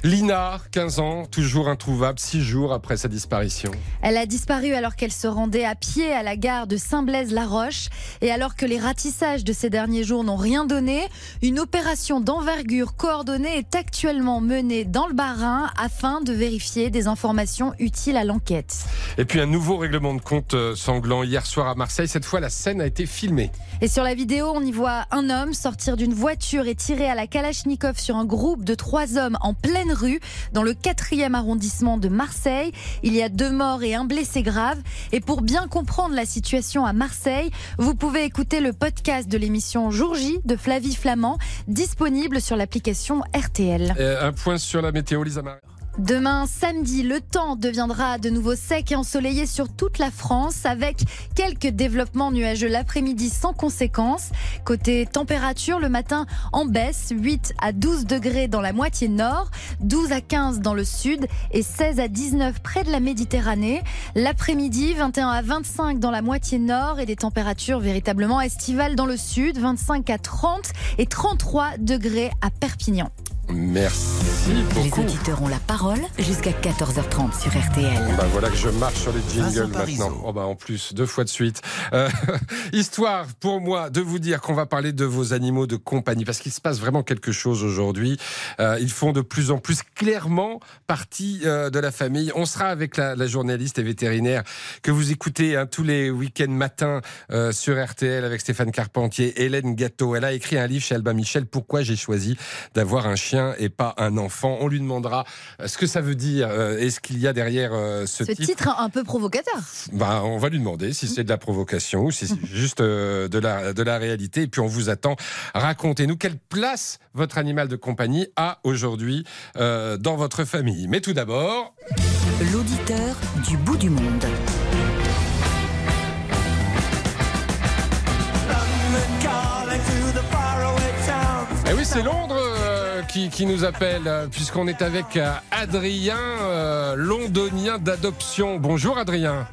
Lina, 15 ans, toujours introuvable, 6 jours après sa disparition. Elle a disparu alors qu'elle se rendait à pied à la gare de Saint-Blaise-la-Roche et alors que les ratissages de ces derniers jours n'ont rien donné, une opération d'envergure coordonnée est actuellement menée dans le Bas-Rhin afin de vérifier des informations utiles à l'enquête. Et puis un nouveau règlement de compte euh, sanglant hier soir à Marseille. Cette fois, la scène a été filmée. Et sur la vidéo, on y voit un homme sortir d'une voiture et tirer à la Kalachnikov sur un groupe de trois hommes en pleine rue, dans le 4e arrondissement de Marseille. Il y a deux morts et un blessé grave. Et pour bien comprendre la situation à Marseille, vous pouvez écouter le podcast de l'émission Jour J de Flavie Flamand, disponible sur l'application RTL. un point sur la météo, Lisa. Demain, samedi, le temps deviendra de nouveau sec et ensoleillé sur toute la France avec quelques développements nuageux l'après-midi sans conséquence. Côté température, le matin en baisse, 8 à 12 degrés dans la moitié nord, 12 à 15 dans le sud et 16 à 19 près de la Méditerranée. L'après-midi, 21 à 25 dans la moitié nord et des températures véritablement estivales dans le sud, 25 à 30 et 33 degrés à Perpignan. Merci beaucoup. Les auditeurs ont la parole jusqu'à 14h30 sur RTL. Bah voilà que je marche sur les jingles maintenant. Oh bah en plus, deux fois de suite. Euh, <laughs> histoire pour moi de vous dire qu'on va parler de vos animaux de compagnie parce qu'il se passe vraiment quelque chose aujourd'hui. Euh, ils font de plus en plus clairement partie euh, de la famille. On sera avec la, la, journaliste et vétérinaire que vous écoutez hein, tous les week-ends matins euh, sur RTL avec Stéphane Carpentier, Hélène Gâteau. Elle a écrit un livre chez Alba Michel. Pourquoi j'ai choisi d'avoir un chien? Et pas un enfant. On lui demandera euh, ce que ça veut dire euh, et ce qu'il y a derrière euh, ce, ce titre. un peu provocateur. Bah, on va lui demander si c'est de la provocation ou si c'est <laughs> juste de, la, de la réalité. Et puis on vous attend. Racontez-nous quelle place votre animal de compagnie a aujourd'hui dans votre famille. Mais tout d'abord... L'auditeur du bout du monde. Eh oui, c'est Londres qui, nous appelle, euh, puisqu'on est avec euh, Adrien, euh, londonien d'adoption. Bonjour Adrien.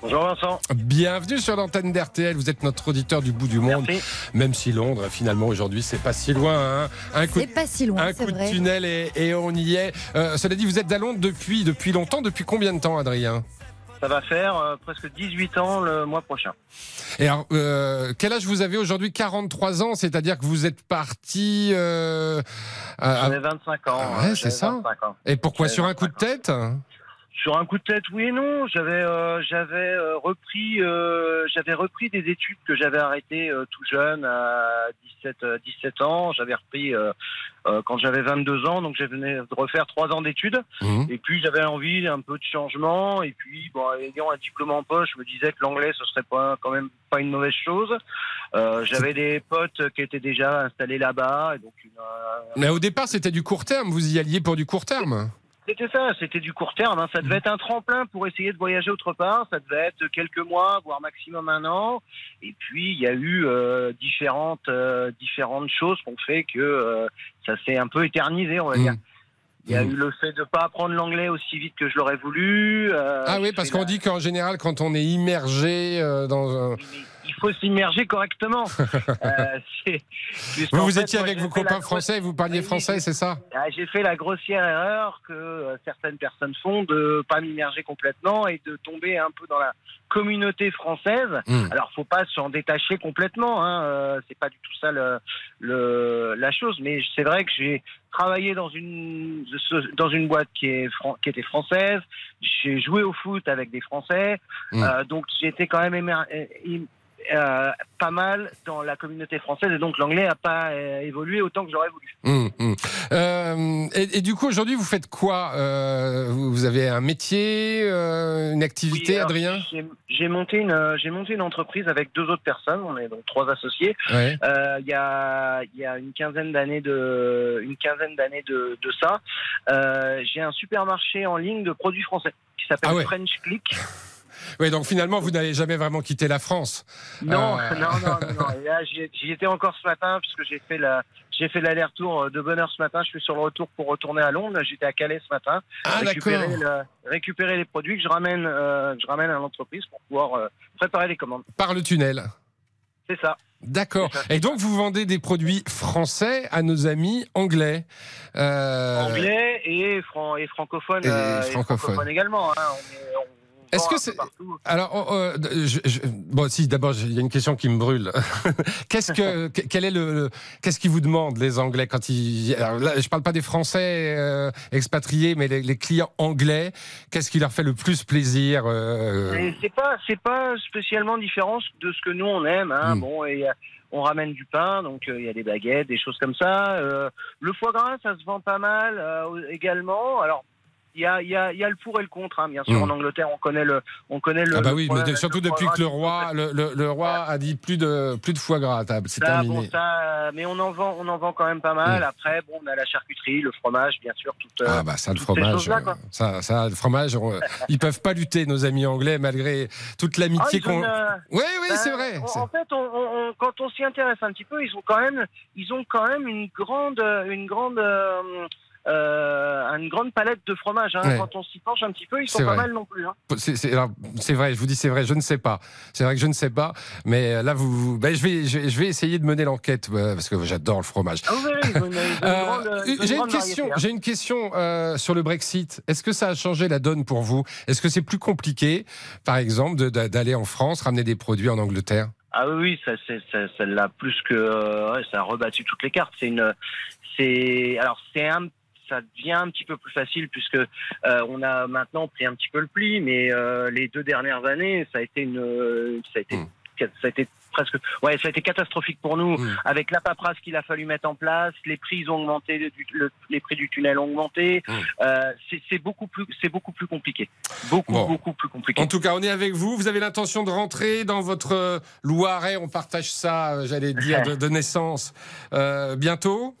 Bonjour Vincent. Bienvenue sur l'antenne d'RTL. Vous êtes notre auditeur du bout du monde. Même si Londres, finalement, aujourd'hui, c'est pas si loin. Hein. Un coup, pas si loin. Un coup de tunnel et, on y est. cela dit, vous êtes à Londres depuis, depuis longtemps. Depuis combien de temps, Adrien? Ça va faire euh, presque 18 ans le mois prochain. Et alors, euh, quel âge vous avez aujourd'hui? 43 ans, c'est-à-dire que vous êtes parti. Euh, J'avais 25 ans. Ah ouais, c'est ça. Et pourquoi sur un coup de tête? Sur un coup de tête, oui et non. J'avais euh, j'avais euh, repris euh, j'avais repris des études que j'avais arrêtées tout jeune à 17 17 ans. J'avais repris quand j'avais 22 ans, donc j'ai venu de refaire trois ans d'études. Mmh. Et puis j'avais envie un peu de changement. Et puis bon, ayant un diplôme en poche, je me disais que l'anglais ce serait pas quand même pas une mauvaise chose. j'avais des potes qui étaient déjà installés là-bas. donc Mais au départ, c'était du court terme. Vous y alliez pour du court terme. C'était ça, c'était du court terme. Hein. Ça devait être un tremplin pour essayer de voyager autre part. Ça devait être quelques mois, voire maximum un an. Et puis il y a eu euh, différentes euh, différentes choses qui ont fait que euh, ça s'est un peu éternisé, on va dire. Mmh. Il y a mmh. eu le fait de ne pas apprendre l'anglais aussi vite que je l'aurais voulu. ah oui, parce qu'on dit qu'en général, quand on est immergé dans un il faut s'immerger correctement. <laughs> euh, vous, vous étiez avec vos copains français, vous parliez français, c'est ça? Ah, J'ai fait la grossière erreur que euh, certaines personnes font de pas m'immerger complètement et de tomber un peu dans la communauté française. Hmm. Alors, faut pas s'en détacher complètement. Hein, euh, c'est pas du tout ça le, la chose. Mais c'est vrai que j'ai travaillé dans une dans une boîte qui est qui était française. J'ai joué au foot avec des Français. Hmm. Euh, donc, été quand même euh, pas mal dans la communauté française et donc l'anglais n'a pas euh, évolué autant que j'aurais voulu. Hum, hum. Euh, et, du coup aujourd'hui vous faites quoi Vous avez un métier, une activité, Adrien J'ai monté une monté une entreprise avec deux autres personnes. On est donc trois associés. Il y a il y a une quinzaine d'années de une quinzaine d'années de, de, ça. J'ai un supermarché en ligne de produits français qui s'appelle ah French Click. Oui, donc finalement, vous n'avez jamais vraiment quitté la France. Non, euh. <laughs> non, non, non, J'y étais encore ce matin puisque j'ai fait la, j'ai fait l'aller-retour de bonne heure ce matin. Je suis sur le retour pour retourner à Londres. J'étais à Calais ce matin. Ah, récupérer, récupérer les produits que je ramène, euh, je ramène à l'entreprise pour pouvoir euh, préparer les commandes. Par le tunnel. C'est ça. D'accord. Et donc vous vendez des produits français à nos amis anglais. Euh... Anglais et, fran et francophones. Et, euh, francophones. et francophones également. Hein. On est, on est-ce que c'est alors oh, euh, je, je... bon si d'abord il y a une question qui me brûle. <laughs> qu'est-ce <laughs> que quel est le qu'est-ce qu'ils vous demandent les Anglais quand ils alors là, je parle pas des Français euh, expatriés mais les, les, clients anglais qu'est-ce qui leur fait le plus plaisir euh... C'est pas c'est pas spécialement différent de ce que nous on aime hein. Hmm. bon et on ramène du pain, donc il y a des baguettes, des choses comme ça. Euh, le foie gras, ça se vend pas mal euh, également. Alors il y a, y, a, y a, le pour et le contre. Hein. Bien sûr, Mm. en Angleterre, on connaît le, on connaît le. Ah bah oui, mais surtout depuis que le roi, le, le, le roi a dit plus de plus de foie gras à table, c'est terminé. bon, ça, euh, mais on en vend, on en vend quand même pas mal. Mm. Après, bon, on a la charcuterie, le fromage, bien sûr, tout. Ah bah ça, le fromage, euh, ça, ça, le fromage, on- <laughs> ils peuvent pas lutter, nos amis anglais, malgré toute Ah, l'amitié qu'on. une- Oui, oui, Ben, c'est vrai. En, fait, on, quand on s'y intéresse un petit peu, ils ont quand même, ils ont quand même une grande, une grande, euh, euh, une grande palette de fromages. hein. Ouais. Quand on s'y penche un petit peu, ils sont pas vrai. mal non plus. hein. C'est vrai, je vous dis c'est vrai, je ne sais pas. C'est vrai que je ne sais pas, mais euh, là vous, vous- ben, je vais, je, vais- je vais essayer de mener l'enquête euh, parce que j'adore le fromage. Ah oui, <laughs> Euh, j'ai une question, hein. une question euh, sur le Brexit. Est-ce que ça a changé la donne pour vous? Est-ce que c'est plus compliqué, par exemple, d'aller en France ramener des produits en Angleterre? Ah oui, ça, ça, ça l'a plus que, euh, ça a rebattu toutes les cartes. C'est une, c'est, alors c'est un, ça devient un petit peu plus facile puisque euh, on a maintenant pris un petit peu le pli, mais euh, les deux dernières années, ça a été une, euh, ça a été, Hmm. ça a été presque, ouais, ça a été catastrophique pour nous avec la paperasse qu'il a fallu mettre en place, les prix ont augmenté, le- le- les prix du tunnel ont augmenté. Euh, c'est, beaucoup plus, c'est beaucoup plus compliqué, beaucoup, Bon. beaucoup plus compliqué. En tout cas, on est avec vous. Vous avez l'intention de rentrer dans votre Loiret. On partage ça, j'allais dire, de, de naissance bientôt.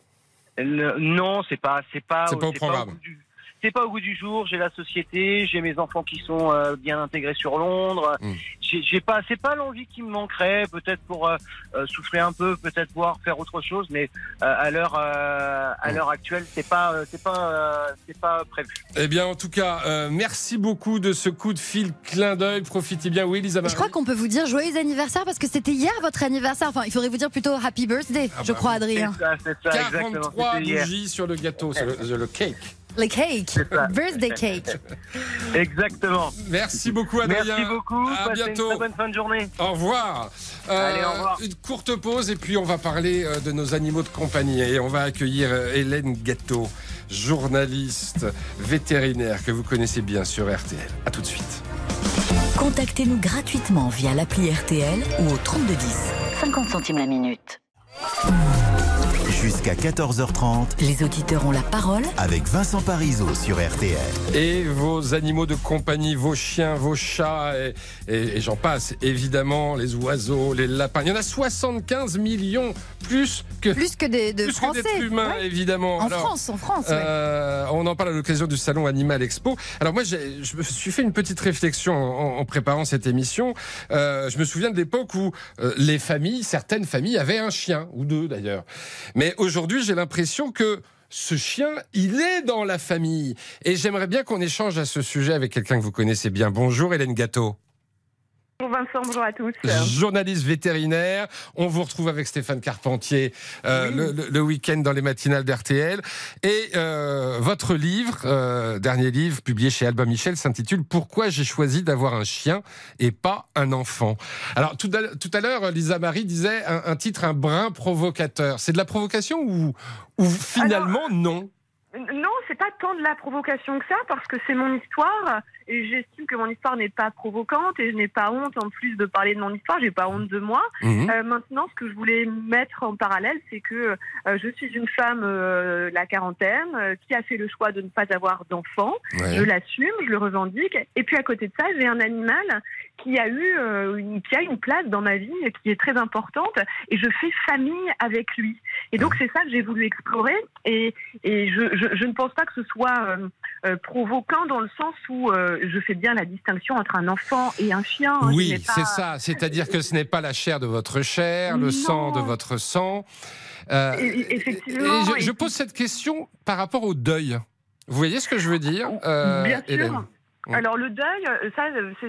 Le- non, c'est pas, c'est pas, C'est pas au programme. goût du- C'est pas au goût du jour. J'ai la société, j'ai mes enfants qui sont euh, bien intégrés sur Londres. Hmm. J'ai pas, c'est pas l'envie qui me manquerait. Peut-être pour euh, euh, souffler un peu, peut-être pouvoir faire autre chose. Mais euh, à l'heure, euh, à l'heure actuelle, c'est pas, c'est pas, euh, c'est pas prévu. Eh bien, en tout cas, euh, merci beaucoup de ce coup de fil clin d'œil. Profitez bien. Oui, Lisa Et je crois qu'on peut vous dire joyeux anniversaire parce que c'était hier votre anniversaire. Enfin, il faudrait vous dire plutôt happy birthday, Ah je bah crois. Adrien. C'est ça, c'est ça, exactement. 43 C'était hier. bougies sur le gâteau, sur le, sur le cake. Le cake, birthday cake. Exactement. Merci beaucoup, Adrien. Merci beaucoup. À Passez bientôt. une bonne fin de journée. Au revoir. Euh, Allez, au revoir. Une courte pause et puis on va parler euh, de nos animaux de compagnie et on va accueillir euh, Hélène Gâteau, journaliste vétérinaire que vous connaissez bien sur RTL. À tout de suite. Contactez-nous gratuitement via l'appli RTL ou au 3210. 50 centimes la minute. Jusqu'à 14h30 Les auditeurs ont la parole avec Vincent Parisot sur RTL. Et vos animaux de compagnie, vos chiens, vos chats, et, et- et j'en passe, évidemment, les oiseaux, les lapins. Il y en a 75 millions, plus que, Plus que des de plus que Français. d'êtres humains, Ouais. évidemment. En Alors, France, en France. ouais. Euh, on en parle à l'occasion du salon Animal Expo. Alors moi, je me suis fait une petite réflexion en, en préparant cette émission. Euh, je me souviens de l'époque où euh, les familles, certaines familles avaient un chien ou deux d'ailleurs. Mais aujourd'hui, j'ai l'impression que ce chien, il est dans la famille. Et j'aimerais bien qu'on échange à ce sujet avec quelqu'un que vous connaissez bien. Bonjour Hélène Gâteau. Bonjour Vincent, bonjour à tous. Journaliste vétérinaire, on vous retrouve avec Stéphane Carpentier euh, le, le- le week-end dans les matinales d'RTL. Et euh, votre livre, euh, dernier livre publié chez Albin Michel, s'intitule Pourquoi j'ai choisi d'avoir un chien et pas un enfant? Alors tout à, tout à l'heure, Lisa Marie disait un, un titre un brin provocateur. C'est de la provocation ou, ou finalement non? Non, c'est pas tant de la provocation que ça, parce que c'est mon histoire, et j'estime que mon histoire n'est pas provocante, et je n'ai pas honte en plus de parler de mon histoire, j'ai pas honte de moi. Mhm. Euh, maintenant, ce que je voulais mettre en parallèle, c'est que euh, je suis une femme, euh, la quarantaine, euh, qui a fait le choix de ne pas avoir d'enfant. Ouais. Je l'assume, je le revendique, et puis à côté de ça, j'ai un animal qui a eu euh, une, qui a une place dans ma vie qui est très importante, et je fais famille avec lui. Et donc c'est ça que j'ai voulu explorer, et, et je, je, je ne pense pas que ce soit euh, provoquant dans le sens où euh, je fais bien la distinction entre un enfant et un chien. hein. Oui, pas- c'est ça. C'est-à-dire que ce n'est pas la chair de votre chair, le Non. sang de votre sang. Euh, effectivement, et je, pose cette question par rapport au deuil. Vous voyez ce que je veux dire, euh, Bien Hélène? Sûr. Alors le deuil, ça,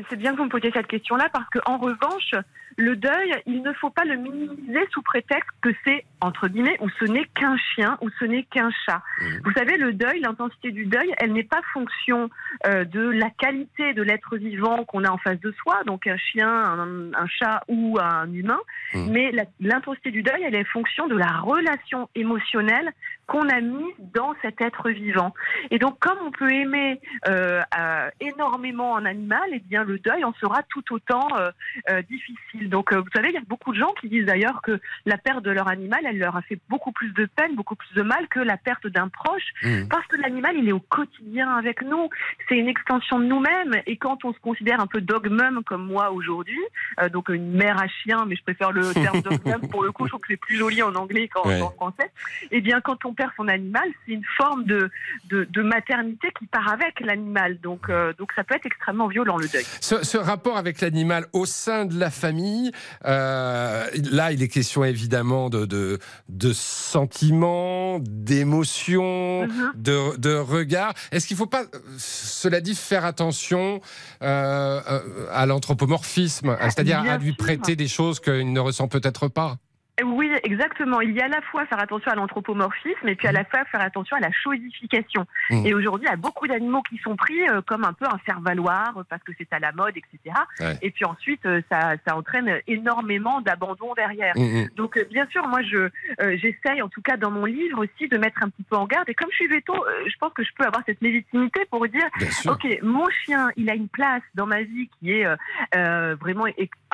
c'est bien que vous me posiez cette question-là parce que en revanche, le deuil, il ne faut pas le minimiser sous prétexte que c'est, entre guillemets, ou ce n'est qu'un chien, ou ce n'est qu'un chat. Vous savez, le deuil, l'intensité du deuil, elle n'est pas fonction euh, de la qualité de l'être vivant qu'on a en face de soi, donc un chien, un, un chat ou un humain, mais la- l'intensité du deuil, elle est fonction de la relation émotionnelle qu'on a mise dans cet être vivant. Et donc, comme on peut aimer euh, euh, énormément un animal, eh bien, le deuil en sera tout autant euh, Donc, euh, vous savez, il y a beaucoup de gens qui disent d'ailleurs que la perte de leur animal, elle leur a fait beaucoup plus de peine, beaucoup plus de mal que la perte d'un proche, Mhm. parce que l'animal, il est au quotidien avec nous. C'est une extension de nous-mêmes. Et quand on se considère un peu dog mum comme moi aujourd'hui, euh, donc une mère à chien, mais je préfère le terme <laughs> dog mum pour le coup, je trouve que c'est plus joli en anglais qu'en Ouais. français. Eh bien, quand on perd son animal, c'est une forme de, de, de maternité qui part avec l'animal. Donc, euh, donc ça peut être extrêmement violent le deuil. Ce, ce rapport avec l'animal au sein de la famille, euh, là, il est question évidemment de, de, de sentiments, d'émotions, Mhm. de, de regards. Est-ce qu'il ne faut pas, euh, cela dit, faire attention euh, à l'anthropomorphisme, c'est-à-dire Bien à lui prêter des choses qu'il ne ressent peut-être pas? Oui, exactement. Il y a à la fois faire attention à l'anthropomorphisme et puis à la fois faire attention à la chosification. Mhm. Et aujourd'hui, il y a beaucoup d'animaux qui sont pris euh, comme un peu un faire-valoir euh, parce que c'est à la mode, etc. Ouais. Et puis ensuite, euh, ça, ça entraîne énormément d'abandon derrière. Mhm. Donc, euh, bien sûr, moi, je j'essaye, en tout cas dans mon livre aussi, de mettre un petit peu en garde. Et comme je suis veto, je pense que je peux avoir cette légitimité pour dire, ok, mon chien, il a une place dans ma vie qui est vraiment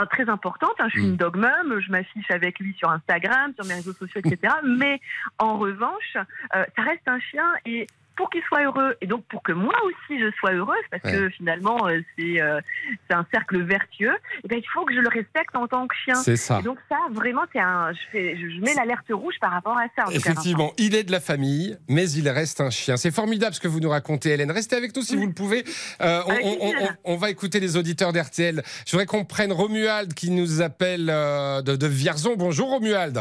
très importante. hein. Je suis une dog mum, je m'affiche avec lui sur Instagram, sur mes réseaux sociaux, etc. Mais en revanche, euh, ça reste un chien et pour qu'il soit heureux et donc pour que moi aussi je sois heureuse, parce que finalement euh, c'est euh, c'est un cercle vertueux, eh ben, il faut que je le respecte en tant que chien. C'est ça. Et donc ça, vraiment, c'est un, je, fais, je mets l'alerte rouge par rapport à ça. en tout cas, Effectivement, il est de la famille, mais il reste un chien. C'est formidable ce que vous nous racontez, Hélène. Restez avec nous si vous le pouvez. Euh, on, Avec on- on- plaisir. on va écouter les auditeurs d'RTL. Je voudrais qu'on prenne Romuald qui nous appelle de, de Vierzon. Bonjour Romuald.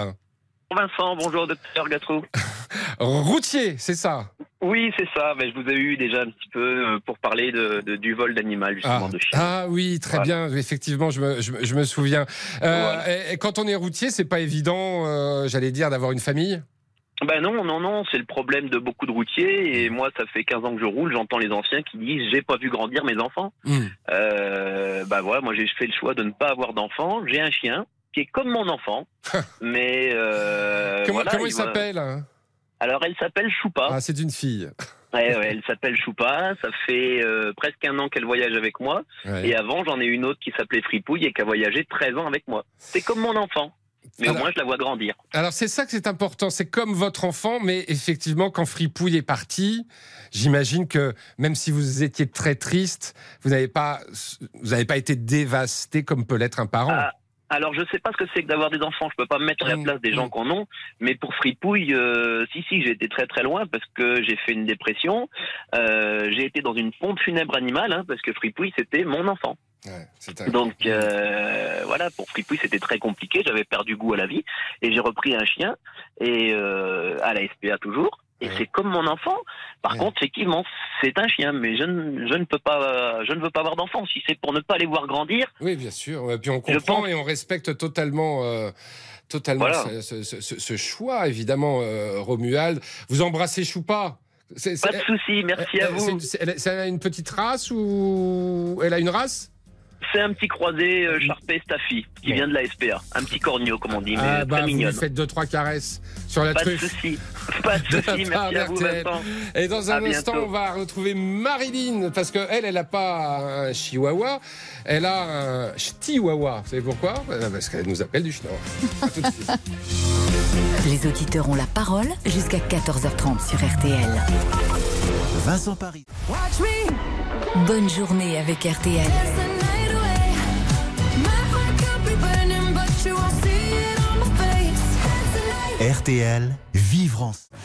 Vincent, bonjour docteur Gatrou. <laughs> Routier, c'est ça? Oui, c'est ça. Mais je vous ai eu déjà un petit peu euh, pour parler de, de- du vol d'animal, justement, ah. de chien. Ah oui, très Voilà. bien. Effectivement, je me, je me- je me souviens. Euh, et quand on est routier, c'est pas évident, euh, j'allais dire, d'avoir une famille? Ben non, non, non, c'est le problème de beaucoup de routiers. Et moi, ça fait 15 ans que je roule, j'entends les anciens qui disent j'ai pas vu grandir mes enfants. Euh, bah voilà, moi j'ai fait le choix de ne pas avoir d'enfants. J'ai un chien qui est comme mon enfant, <laughs> mais euh, comment voilà, comment il s'appelle hein? Alors elle s'appelle Choupa. Ah, c'est une fille. Ouais, ouais, elle s'appelle Choupa. Ça fait euh, presque un an qu'elle voyage avec moi. Ouais. Et avant, j'en ai une autre qui s'appelait Fripouille et qui a voyagé 13 ans avec moi. C'est comme mon enfant. Mais Alors- au moins, je la vois grandir. Alors c'est ça que c'est important, c'est comme votre enfant, mais effectivement quand Fripouille est parti, j'imagine que même si vous étiez très triste, vous n'avez pas, vous n'avez pas été dévasté comme peut l'être un parent. Ah, alors, je sais pas ce que c'est que d'avoir des enfants. Je peux pas me mettre à la place des gens qu'on ont. Mais pour Fripouille, euh, si, si, j'ai été très très loin parce que j'ai fait une dépression. Euh, j'ai été dans une pompe funèbre animale hein, parce que Fripouille, c'était mon enfant. Donc euh, voilà, pour Fripouille, c'était très compliqué. J'avais perdu goût à la vie et j'ai repris un chien et euh, à la SPA toujours. Et c'est comme mon enfant. Par contre, effectivement, c'est un chien, mais je ne, je ne peux pas, je ne veux pas avoir d'enfant. Si c'est pour ne pas les voir grandir, Oui, bien sûr. Et puis on comprend pense- et on respecte totalement, euh, totalement Voilà. ce, ce- ce- ce choix, évidemment, euh, Romuald. Vous embrassez Choupa? Pas de souci, merci à Euh, vous. c'est- elle a- une petite race ou elle a une race? C'est un petit croisé euh, Sharpei Staffy qui vient de la SPA. Un petit corneau, comme on dit, mais Ah bah très vous faites deux trois caresses sur la Pas de truffe. souci, <laughs> pas de souci. Merci à vous. Vincent. Et dans un À instant, bientôt. on va retrouver Marilyn, parce qu'elle, elle, elle n'a pas un chihuahua, elle a un chihuahua. Vous savez pourquoi? Euh, Parce qu'elle nous appelle du schnorr. À tout de suite. <laughs> Les auditeurs ont la parole jusqu'à 14h30 sur RTL. Vincent Paris. Bonne journée avec RTL. RTL, vivre ensemble.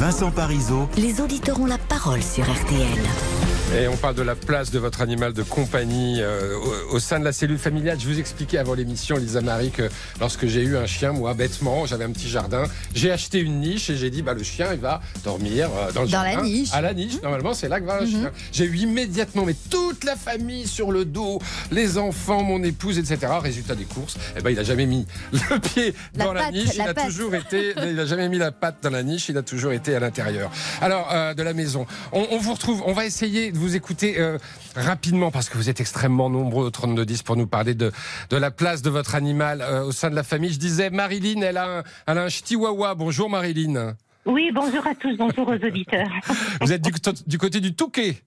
Vincent Parisot, Les auditeurs ont la parole sur RTL. Et on parle de la place de votre animal de compagnie euh, au, sein de la cellule familiale. Je vous expliquais avant l'émission, Lisa Marie, que lorsque j'ai eu un chien, moi, bêtement, j'avais un petit jardin, j'ai acheté une niche et j'ai dit, bah, le chien, il va dormir euh, dans le Dans la niche. À la niche. Normalement, c'est là que va un chien. J'ai eu immédiatement, mais toute la famille sur le dos, les enfants, mon épouse, etc. Résultat des courses, eh ben, il a jamais mis <laughs> le pied La dans la niche. la il a toujours été, <laughs> il a jamais mis la patte dans la niche. Il a toujours été à l'intérieur. Alors, euh, de la maison. On, on vous retrouve. On va essayer de vous écouter euh, rapidement parce que vous êtes extrêmement nombreux au 3210 pour nous parler de, de la place de votre animal euh, au sein de la famille. Je disais, Marilyn, elle a un, elle a un chihuahua. Bonjour, Marilyn. Oui, bonjour à tous, bonjour aux auditeurs. <laughs> Vous êtes du, du côté du Touquet.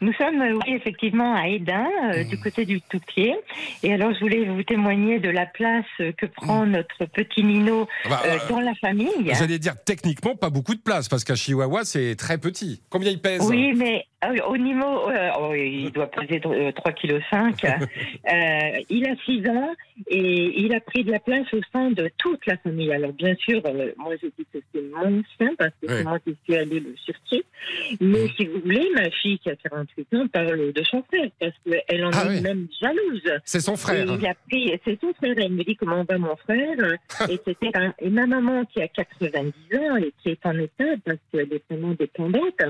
Nous sommes, euh, oui, effectivement, à Edin, euh, du côté du Toupier. Et alors, je voulais vous témoigner de la place que prend notre petit Nino Ah bah, euh, dans la famille. Vous allez dire techniquement pas beaucoup de place parce qu'un chihuahua c'est très petit. Combien il pèse? Oui, mais euh, au niveau, euh, oh, il doit peser euh, 3,5 kg. <laughs> Euh, il a 6 ans et il a pris de la place au sein de toute la famille. Alors bien sûr, euh, moi je dis que c'est mon chien parce que c'est moi qui suis allée le chercher. Mais si vous voulez, ma fille qui a 48 ans parle de son frère parce qu'elle en Ah est oui. même jalouse. C'est son frère. Et il a pris, c'est son frère. Elle me dit comment va mon frère, <laughs> etc. Et ma maman qui a 90 ans et qui est en état parce qu'elle est vraiment dépendante.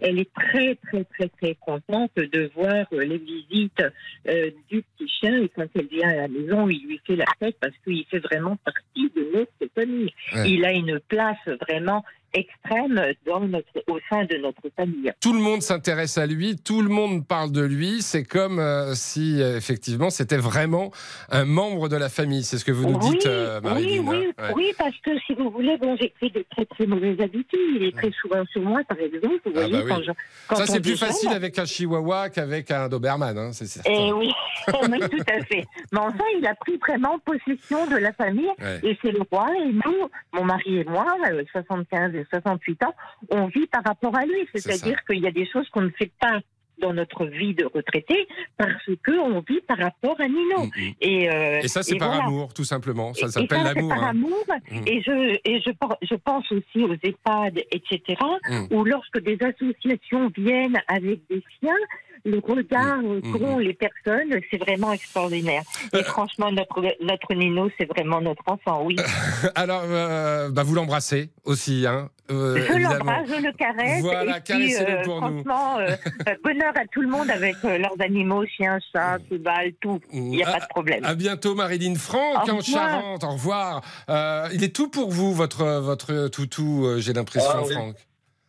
Elle est très, très, très, très contente de voir euh, les visites euh, du petit chien. Et quand elle vient à la maison, il lui fait la fête parce qu'il fait vraiment partie de notre famille. Ouais. Il a une place vraiment extrême dans notre, au sein de notre famille. Tout le monde s'intéresse à lui, tout le monde parle de lui. C'est comme euh, si euh, effectivement c'était vraiment un membre de la famille. C'est ce que vous nous oui, dites, euh, oui, Marilyn. oui, hein. Ouais. oui, parce que si vous voulez, bon, j'ai pris de très très mauvaises habitudes. Il est très souvent sur moi, par exemple. Vous Ah voyez, bah oui. quand je, quand Ça c'est plus facile avec un chihuahua qu'avec un doberman. hein, c'est certain. Eh oui, <laughs> oui, tout à fait. Mais enfin, il a pris vraiment possession de la famille Ouais. et c'est le roi. Et nous, mon mari et moi, euh, 75 et 68 ans, on vit par rapport à lui. C'est C'est-à-dire qu'il y a des choses qu'on ne fait pas dans notre vie de retraité parce que on vit par rapport à Nino. Et, euh, Mm, Et ça c'est par voilà. amour, tout simplement. Ça s'appelle l'amour. par hein. amour. Mm. Et, je, et je, por- je pense aussi aux EHPAD, etc., Mm. où lorsque des associations viennent avec des chiens, le regard Mm. qu'ont les personnes, c'est vraiment extraordinaire. Euh. Et franchement, notre, notre Nino, c'est vraiment notre enfant, oui. <laughs> Alors, euh, bah, vous l'embrassez aussi, hein, euh, je l'embrasse, je le caresse. Voilà, et puis, caressez-le euh, pour nous. franchement, euh, <laughs> euh, bonheur à tout le monde avec euh, leurs animaux, chiens, chats, cheval, tout. Il n'y a pas de problème. À bientôt, Marilyn Franck, Au en revoir. Charente. Au revoir. Euh, il est tout pour vous, votre, votre toutou, euh, j'ai l'impression, Ah oui. Franck.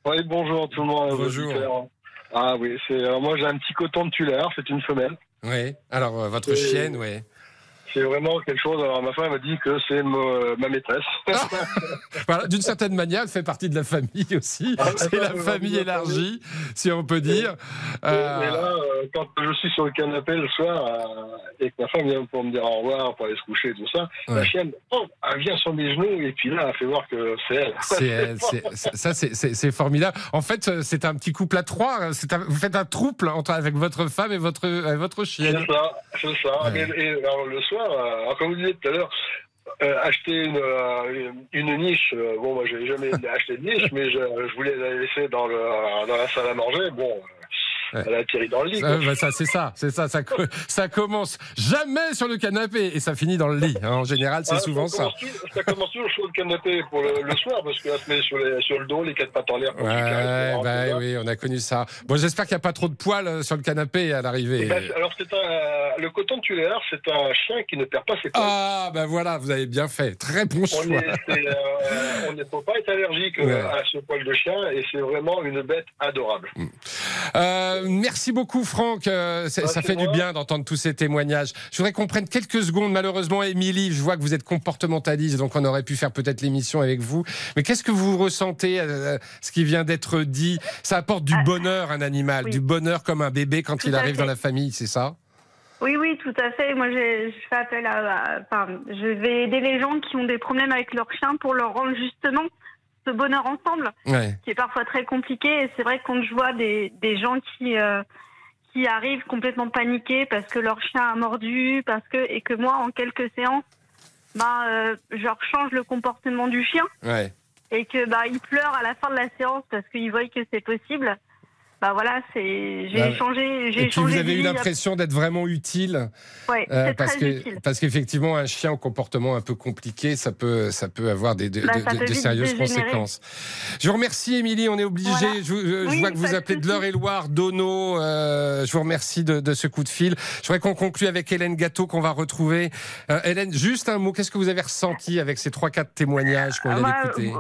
Oui, bonjour tout le monde. Bonjour. Ah oui, c'est euh, moi j'ai un petit coton de Tullard, c'est une femelle. Oui. Alors, euh, votre Et- chienne, oui. C'est vraiment quelque chose. Alors ma femme a dit que c'est ma, ma maîtresse. <laughs> Voilà, D'une certaine manière, elle fait partie de la famille aussi. C'est la famille élargie, si on peut dire. Euh, Mais là, euh, quand je suis sur le canapé le soir euh, et que ma femme vient pour me dire au revoir, pour aller se coucher et tout ça, la Ouais. chienne, oh, elle vient sur mes genoux et puis là, elle fait voir que c'est elle. C'est ça, c'est- formidable. En fait, euh, c'est un petit couple à trois. Un- vous faites un trouble entre, avec votre femme et votre, et votre chienne. C'est ça, c'est ça. Ouais. Et, et alors, le soir, euh, alors, comme vous disiez tout à l'heure, euh, acheter une, euh, une niche, euh, bon, moi, j'ai jamais <laughs> acheté de niche, mais je, voulais la laisser dans, le, dans la salle à manger. Bon, euh, elle a atterri dans le lit. Ça, bah, ça, c'est ça, c'est ça, ça, co- <laughs> ça commence jamais sur le canapé et ça finit dans le lit. hein. En général, c'est Ah, souvent ça. commence ça commence toujours sur le canapé pour le, le soir, parce qu'elle se met sur, les- sur le dos, les quatre pattes en l'air. Ouais, bah oui, on a connu ça. Bon, j'espère qu'il n'y a pas trop de poils euh, sur le canapé à l'arrivée. Et ben, alors, c'est un, le coton de Tuléar, c'est un chien qui ne perd pas ses poils. Ah, ben voilà, vous avez bien fait. Très bon On choix. euh, on ne peut pas être allergique euh, Ouais. à ce poil de chien et c'est vraiment une bête adorable. Euh, merci beaucoup, Franck. Euh, Bah, ça c'est fait du bien d'entendre tous ces témoignages. Je voudrais qu'on prenne quelques secondes. Malheureusement, Émilie, je vois que vous êtes comportementaliste, donc on aurait pu faire peut-être l'émission avec vous. Mais qu'est-ce que vous ressentez, euh, ce qui vient d'être dit? Ça apporte du bonheur, un animal, oui. du bonheur comme un bébé quand Tout il arrive dans la famille, c'est ça? Oui, oui, tout à fait. Moi, j'ai- je fais appel à, à- Enfin, je vais aider les gens qui ont des problèmes avec leur chien pour leur rendre justement ce bonheur ensemble, Ouais. qui est parfois très compliqué. Et c'est vrai que quand je vois des, des gens qui euh, qui arrivent complètement paniqués parce que leur chien a mordu, parce que et que moi, en quelques séances, bah, euh, je leur change le comportement du chien Ouais. et que bah ils pleurent à la fin de la séance parce qu'ils voient que c'est possible. Bah voilà, c'est j'ai Bah, échangé, j'ai Et puis vous avez eu l'impression d'être vraiment utile. Ouais, Euh, parce très que utile. parce qu'effectivement un chien au comportement un peu compliqué ça peut ça peut avoir des de, Bah, de- de- de sérieuses dégénérer. conséquences. Je vous remercie Émilie, on est obligé. Voilà. Je, je- je Oui, vois que vous appelez de l'Eure-et-Loire, Dono. euh, je vous remercie de, ce coup de fil. Je voudrais qu'on conclue avec Hélène Gâteau qu'on va retrouver. Euh, Hélène, juste un mot. Qu'est-ce que vous avez ressenti avec ces trois quatre témoignages qu'on vient Moi, d'écouter?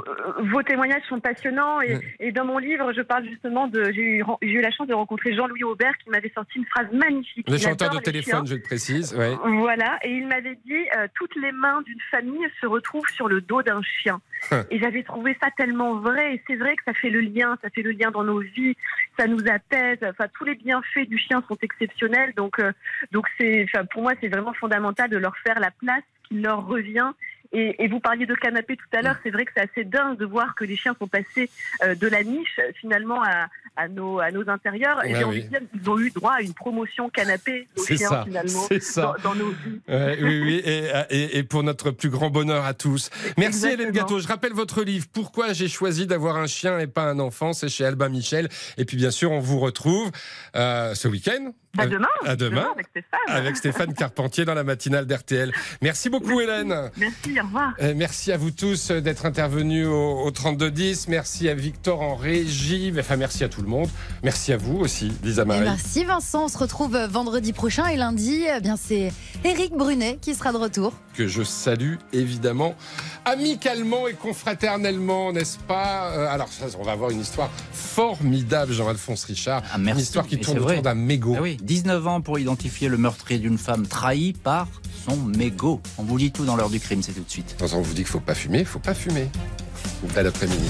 vos témoignages sont passionnants et, et dans mon livre, je parle justement de. J'ai eu, j'ai eu la chance de rencontrer Jean-Louis Aubert qui m'avait sorti une phrase magnifique. Le chanteur de téléphone, je le précise. Ouais. Voilà, et il m'avait dit euh, toutes les mains d'une famille se retrouvent sur le dos d'un chien. Et j'avais trouvé ça tellement vrai. Et c'est vrai que ça fait le lien, ça fait le lien dans nos vies, ça nous apaise. Enfin, tous les bienfaits du chien sont exceptionnels. Donc, euh, donc c'est, pour moi, c'est vraiment fondamental de leur faire la place qui leur revient. Et, et vous parliez de canapé tout à l'heure. C'est vrai que c'est assez dingue de voir que les chiens sont passés euh, de la niche finalement à, à nos, à nos intérieurs. Et Ouais, j'ai envie oui. de dire qu'ils ont eu droit à une promotion canapé nos chiens ça, finalement ça. Dans, dans nos vies. Ouais, oui, oui, et, et- et pour notre plus grand bonheur à tous. Merci Hélène Exactement. Gâteau. Je rappelle votre livre Pourquoi j'ai choisi d'avoir un chien et pas un enfant. C'est chez Albin Michel. Et puis bien sûr, on vous retrouve euh, ce week-end. À demain. À demain. avec Stéphane. Avec Stéphane Carpentier dans la matinale d'RTL. Merci beaucoup Hélène. Merci, au revoir. Euh, Merci à vous tous euh, d'être intervenus au, au 3210. Merci à Victor en régie. Enfin, merci à tout le monde. Merci à vous aussi, Lisa Et Marie. merci Vincent, on se retrouve vendredi prochain et lundi, eh bien c'est Eric Brunet qui sera de retour. Que je salue évidemment amicalement et confraternellement, n'est-ce pas? Euh, Alors, ça, on va avoir une histoire formidable, Jean-Alphonse Richard. Une histoire qui tourne autour d'un mégot. Ah oui, 19 ans pour identifier le meurtrier d'une femme trahie par son mégot. On vous dit tout dans l'heure du crime, c'est tout de suite. On vous dit qu'il faut pas fumer, il faut pas fumer. Bel après-midi.